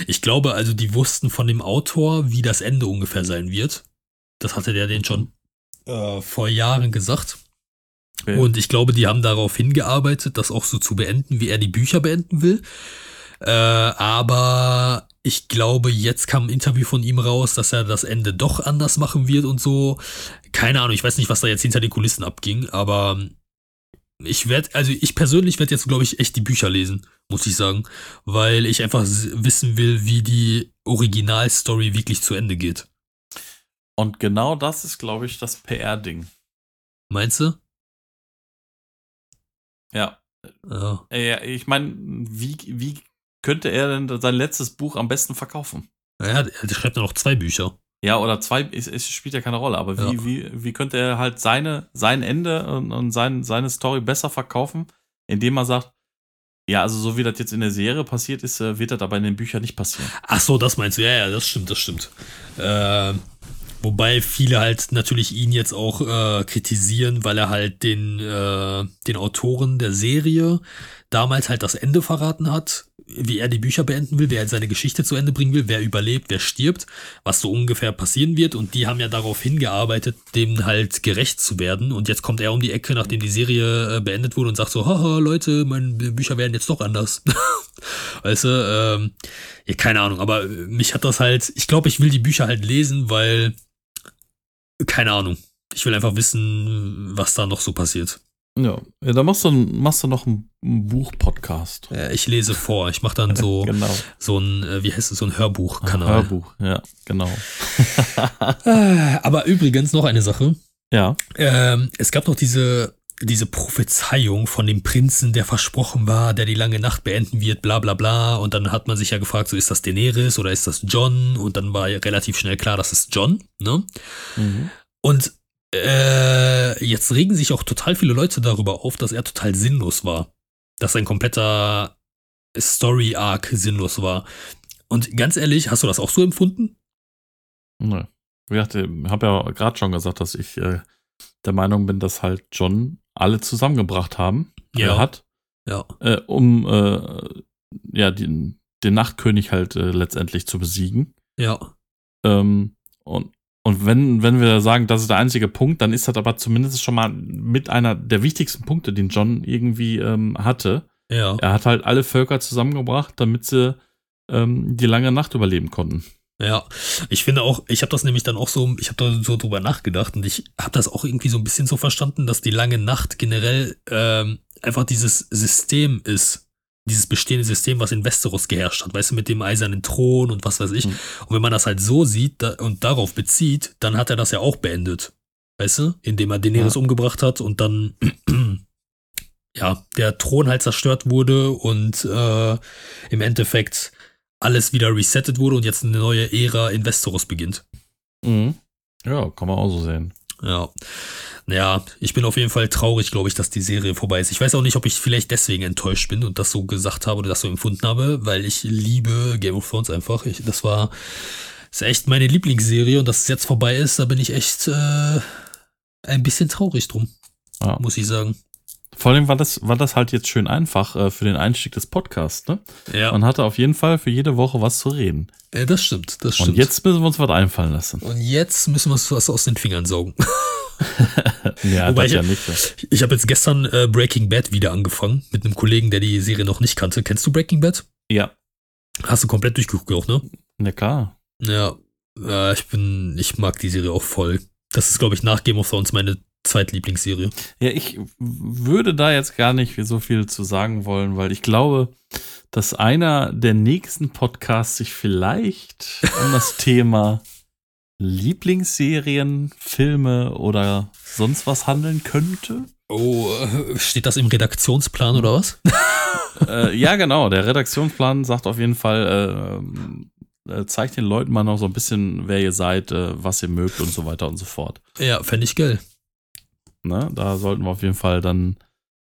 [SPEAKER 2] Ich glaube, also die wussten von dem Autor, wie das Ende ungefähr sein wird. Das hatte der den schon äh, vor Jahren gesagt.
[SPEAKER 1] Okay.
[SPEAKER 2] Und ich glaube, die haben darauf hingearbeitet, das auch so zu beenden, wie er die Bücher beenden will. Äh, aber ich glaube, jetzt kam ein Interview von ihm raus, dass er das Ende doch anders machen wird und so. Keine Ahnung, ich weiß nicht, was da jetzt hinter den Kulissen abging, aber ich werde, also ich persönlich werde jetzt, glaube ich, echt die Bücher lesen, muss ich sagen, weil ich einfach wissen will, wie die Originalstory wirklich zu Ende geht.
[SPEAKER 1] Und genau das ist, glaube ich, das PR-Ding.
[SPEAKER 2] Meinst du?
[SPEAKER 1] Ja.
[SPEAKER 2] Ja.
[SPEAKER 1] Ich meine, wie, wie könnte er denn sein letztes Buch am besten verkaufen?
[SPEAKER 2] Er, der schreibt ja noch zwei Bücher.
[SPEAKER 1] Ja, oder zwei, es, es spielt ja keine Rolle, aber wie,
[SPEAKER 2] Ja.
[SPEAKER 1] wie, wie könnte er halt seine, sein Ende und, und sein, seine Story besser verkaufen, indem er sagt, ja, also so wie das jetzt in der Serie passiert ist, äh, wird das aber in den Büchern nicht passieren.
[SPEAKER 2] Ach so, das meinst du? Ja, ja, das stimmt, das stimmt. Äh, wobei viele halt natürlich ihn jetzt auch äh, kritisieren, weil er halt den, äh, den Autoren der Serie damals halt das Ende verraten hat, wie er die Bücher beenden will, wer seine Geschichte zu Ende bringen will, wer überlebt, wer stirbt, was so ungefähr passieren wird. Und die haben ja darauf hingearbeitet, dem halt gerecht zu werden. Und jetzt kommt er um die Ecke, nachdem die Serie äh, beendet wurde und sagt so, haha, Leute, meine Bücher werden jetzt doch anders. weißt du, ähm, ja, keine Ahnung, aber äh, mich hat das halt, ich glaube, ich will die Bücher halt lesen, weil, keine Ahnung, ich will einfach wissen, was da noch so passiert.
[SPEAKER 1] Ja, ja da machst du, machst du noch einen Buch-Podcast.
[SPEAKER 2] Ja, ich lese vor. Ich mache dann so,
[SPEAKER 1] genau.
[SPEAKER 2] so ein, äh, wie heißt es, so ein Hörbuchkanal.
[SPEAKER 1] Hörbuch, ja, genau.
[SPEAKER 2] Ah, Aber übrigens noch eine Sache.
[SPEAKER 1] Ja.
[SPEAKER 2] Ähm, es gab noch diese, diese Prophezeiung von dem Prinzen, der versprochen war, der die lange Nacht beenden wird, bla bla bla. Und dann hat man sich ja gefragt, so ist das Daenerys oder ist das John? Und dann war ja relativ schnell klar, das ist John. Ne?
[SPEAKER 1] Mhm.
[SPEAKER 2] Und äh, jetzt regen sich auch total viele Leute darüber auf, dass er total sinnlos war. Dass sein kompletter Story-Arc sinnlos war. Und ganz ehrlich, hast du das auch so empfunden?
[SPEAKER 1] Ne. Wie gesagt, ich habe ja gerade schon gesagt, dass ich äh, der Meinung bin, dass halt John alle zusammengebracht haben,
[SPEAKER 2] Ja.
[SPEAKER 1] hat,
[SPEAKER 2] Ja.
[SPEAKER 1] äh, um äh, ja den, den Nachtkönig halt äh, letztendlich zu besiegen.
[SPEAKER 2] Ja.
[SPEAKER 1] Ähm, und und wenn, wenn wir sagen, das ist der einzige Punkt, dann ist das aber zumindest schon mal mit einer der wichtigsten Punkte, den John irgendwie ähm, hatte.
[SPEAKER 2] Ja.
[SPEAKER 1] Er hat halt alle Völker zusammengebracht, damit sie ähm, die lange Nacht überleben konnten.
[SPEAKER 2] Ja, ich finde auch, ich habe das nämlich dann auch so, ich habe da so drüber nachgedacht und ich habe das auch irgendwie so ein bisschen so verstanden, dass die lange Nacht generell ähm, einfach dieses System ist, dieses bestehende System, was in Westeros geherrscht hat, weißt du, mit dem eisernen Thron und was weiß ich.
[SPEAKER 1] Mhm.
[SPEAKER 2] Und wenn man das halt so sieht da, und darauf bezieht, dann hat er das ja auch beendet, weißt du, indem er Daenerys
[SPEAKER 1] Ja.
[SPEAKER 2] umgebracht hat und dann ja der Thron halt zerstört wurde und äh, im Endeffekt alles wieder resettet wurde und jetzt eine neue Ära in Westeros beginnt.
[SPEAKER 1] Mhm. Ja, kann man auch so sehen.
[SPEAKER 2] Ja. Naja, ich bin auf jeden Fall traurig, glaube ich, dass die Serie vorbei ist. Ich weiß auch nicht, ob ich vielleicht deswegen enttäuscht bin und das so gesagt habe oder das so empfunden habe, weil ich liebe Game of Thrones einfach. Ich, das war ist echt meine Lieblingsserie und dass es jetzt vorbei ist, da bin ich echt äh, ein bisschen traurig drum,
[SPEAKER 1] Ja.
[SPEAKER 2] muss ich sagen.
[SPEAKER 1] Vor allem war das, war das halt jetzt schön einfach äh, für den Einstieg des Podcasts. Ne?
[SPEAKER 2] Ja,
[SPEAKER 1] Man hatte auf jeden Fall für jede Woche was zu reden.
[SPEAKER 2] Äh, das stimmt, das stimmt.
[SPEAKER 1] Und jetzt müssen wir uns was einfallen lassen.
[SPEAKER 2] und jetzt müssen wir uns was aus den Fingern saugen.
[SPEAKER 1] Ja,
[SPEAKER 2] Wobei
[SPEAKER 1] das
[SPEAKER 2] ich-
[SPEAKER 1] ja nicht.
[SPEAKER 2] Ich habe jetzt gestern äh, Breaking Bad wieder angefangen mit einem Kollegen, der die Serie noch nicht kannte. Kennst du Breaking Bad?
[SPEAKER 1] Ja,
[SPEAKER 2] Hast du komplett durchgeguckt auch, ne?
[SPEAKER 1] na klar.
[SPEAKER 2] Ja, äh, ich bin, ich mag die Serie auch voll. Das ist, glaube ich, nach Game of Thrones meine zweitlieblingsserie.
[SPEAKER 1] Ja, ich würde da jetzt gar nicht so viel zu sagen wollen, weil ich glaube, dass einer der nächsten Podcasts sich vielleicht um das Thema Lieblingsserien, Filme oder sonst was handeln könnte.
[SPEAKER 2] Oh, äh, steht das im Redaktionsplan oder was?
[SPEAKER 1] äh, ja, genau. Der Redaktionsplan sagt auf jeden Fall, äh, äh, zeigt den Leuten mal noch so ein bisschen, wer ihr seid, äh, was ihr mögt und so weiter und so fort.
[SPEAKER 2] Ja, fände ich geil.
[SPEAKER 1] Ne? Da sollten wir auf jeden Fall dann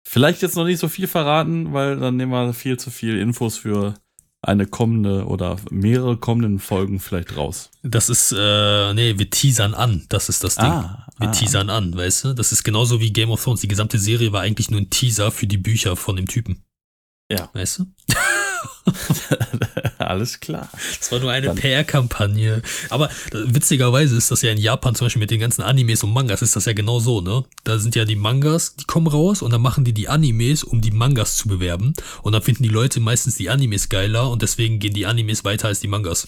[SPEAKER 1] vielleicht jetzt noch nicht so viel verraten, weil dann nehmen wir viel zu viel Infos für eine kommende oder mehrere kommenden Folgen vielleicht raus.
[SPEAKER 2] Das ist, äh, nee, wir teasern an. Das ist das Ding.
[SPEAKER 1] Ah,
[SPEAKER 2] wir
[SPEAKER 1] ah.
[SPEAKER 2] teasern an, weißt du? Das ist genauso wie Game of Thrones. Die gesamte Serie war eigentlich nur ein Teaser für die Bücher von dem Typen.
[SPEAKER 1] Ja.
[SPEAKER 2] Weißt du?
[SPEAKER 1] Alles klar.
[SPEAKER 2] Das war nur eine PR-Kampagne. Aber witzigerweise ist das ja in Japan zum Beispiel mit den ganzen Animes und Mangas ist das ja genau so, ne? Da sind ja die Mangas, die kommen raus und dann machen die die Animes, um die Mangas zu bewerben. Und dann finden die Leute meistens die Animes geiler und deswegen gehen die Animes weiter als die Mangas.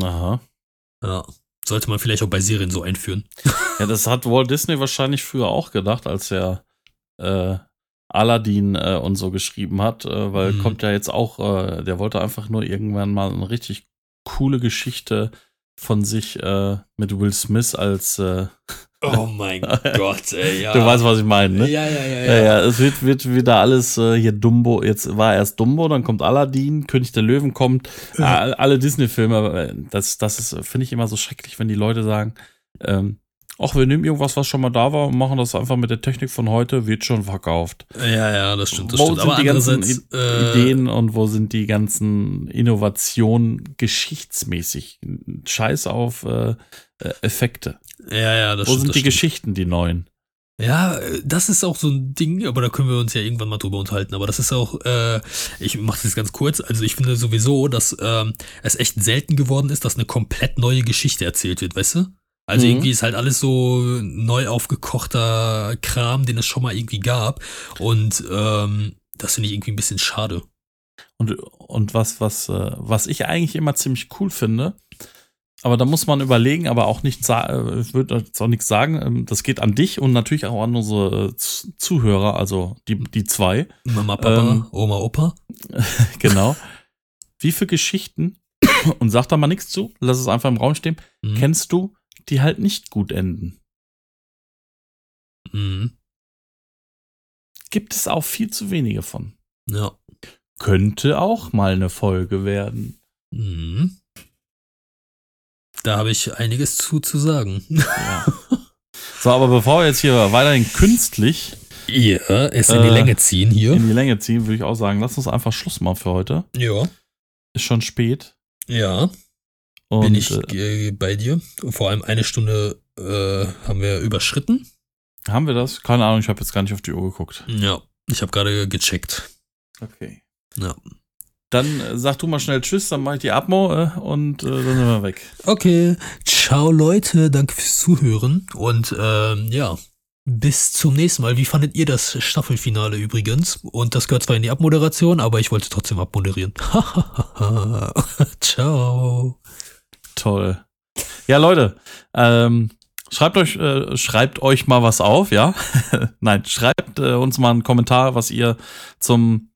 [SPEAKER 1] Aha.
[SPEAKER 2] Ja. Sollte man vielleicht auch bei Serien so einführen.
[SPEAKER 1] Ja, das hat Walt Disney wahrscheinlich früher auch gedacht, als er äh, Aladdin äh, und so geschrieben hat, äh, weil
[SPEAKER 2] Mhm.
[SPEAKER 1] kommt ja jetzt auch, äh, der wollte einfach nur irgendwann mal eine richtig coole Geschichte von sich äh, mit Will Smith als äh,
[SPEAKER 2] Oh mein Gott, ey, ja.
[SPEAKER 1] du weißt, was ich meine, ne?
[SPEAKER 2] Ja, ja, ja,
[SPEAKER 1] Ja, ja, es wird, wird wieder alles äh, hier Dumbo. Jetzt war erst Dumbo, dann kommt Aladdin, König der Löwen kommt,
[SPEAKER 2] Ja.
[SPEAKER 1] alle Disney-Filme. Das, das ist, finde ich immer so schrecklich, wenn die Leute sagen, ähm, ach, wir nehmen irgendwas, was schon mal da war und machen das einfach mit der Technik von heute, wird schon verkauft.
[SPEAKER 2] Ja, ja, das stimmt, das
[SPEAKER 1] wo
[SPEAKER 2] stimmt.
[SPEAKER 1] sind
[SPEAKER 2] Aber
[SPEAKER 1] die ganzen
[SPEAKER 2] äh,
[SPEAKER 1] Ideen und wo sind die ganzen Innovationen geschichtsmäßig? Scheiß auf äh, äh, Effekte.
[SPEAKER 2] Ja, ja, das
[SPEAKER 1] wo
[SPEAKER 2] stimmt.
[SPEAKER 1] sind
[SPEAKER 2] das
[SPEAKER 1] die
[SPEAKER 2] stimmt.
[SPEAKER 1] Geschichten, die neuen?
[SPEAKER 2] Ja, das ist auch so ein Ding, aber da können wir uns ja irgendwann mal drüber unterhalten. Aber das ist auch, äh, ich mache das jetzt ganz kurz. Also ich finde sowieso, dass ähm, es echt selten geworden ist, dass eine komplett neue Geschichte erzählt wird, weißt du? Also
[SPEAKER 1] Mhm.
[SPEAKER 2] irgendwie ist halt alles so neu aufgekochter Kram, den es schon mal irgendwie gab. Und ähm, das finde ich irgendwie ein bisschen schade.
[SPEAKER 1] Und, und was, was, äh, was ich eigentlich immer ziemlich cool finde, aber da muss man überlegen, aber auch nicht sagen, ich würde jetzt auch nichts sagen. Ähm, das geht an dich und natürlich auch an unsere Zuhörer, also die, die zwei.
[SPEAKER 2] Mama, Papa, ähm, Oma, Opa.
[SPEAKER 1] genau. Wie viele Geschichten, und sag da mal nichts zu, lass es einfach im Raum stehen, mhm. kennst du, die halt nicht gut enden? Mhm. Gibt es auch viel zu wenige von.
[SPEAKER 2] Ja.
[SPEAKER 1] Könnte auch mal eine Folge werden.
[SPEAKER 2] Mhm. Da habe ich einiges zu, zu sagen. Ja.
[SPEAKER 1] So, aber bevor wir jetzt hier weiterhin künstlich
[SPEAKER 2] ja, es in die äh, Länge ziehen hier.
[SPEAKER 1] In die Länge ziehen, würde ich auch sagen, lass uns einfach Schluss machen für heute.
[SPEAKER 2] Ja.
[SPEAKER 1] Ist schon spät.
[SPEAKER 2] Ja. Und, Bin ich äh, bei dir. Vor allem eine Stunde äh, haben wir überschritten.
[SPEAKER 1] Haben wir das? Keine Ahnung, ich habe jetzt gar nicht auf die Uhr geguckt.
[SPEAKER 2] Ja, ich habe gerade gecheckt.
[SPEAKER 1] Okay.
[SPEAKER 2] Ja.
[SPEAKER 1] Dann äh, sag du mal schnell Tschüss, dann mache ich die Abmo äh, und äh, dann sind wir weg.
[SPEAKER 2] Okay, ciao Leute, danke fürs Zuhören und ähm, ja, bis zum nächsten Mal. Wie fandet ihr das Staffelfinale übrigens? Und das gehört zwar in die Abmoderation, aber ich wollte trotzdem abmoderieren. ciao.
[SPEAKER 1] Toll. Ja, Leute, ähm, schreibt euch, äh, schreibt euch mal was auf, ja? Nein, schreibt äh, uns mal einen Kommentar, was ihr zum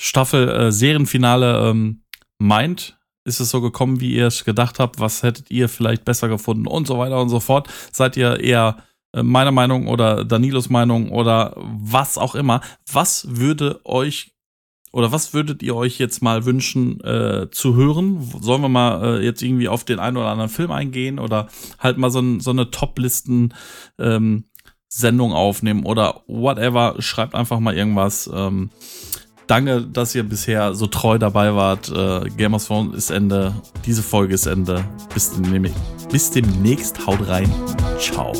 [SPEAKER 1] Staffel äh, Serienfinale ähm, meint. Ist es so gekommen, wie ihr es gedacht habt? Was hättet ihr vielleicht besser gefunden? Und so weiter und so fort. Seid ihr eher äh, meiner Meinung oder Danilos Meinung oder was auch immer? Was würde euch oder was würdet ihr euch jetzt mal wünschen äh, zu hören? Sollen wir mal äh, jetzt irgendwie auf den einen oder anderen Film eingehen oder halt mal so, so eine Top-Listen ähm, Sendung aufnehmen oder whatever? Schreibt einfach mal irgendwas. Ähm, Danke, dass ihr bisher so treu dabei wart. Äh, Game of Thrones ist Ende. Diese Folge ist Ende. Bis, demnächst. Bis demnächst. Haut rein. Ciao.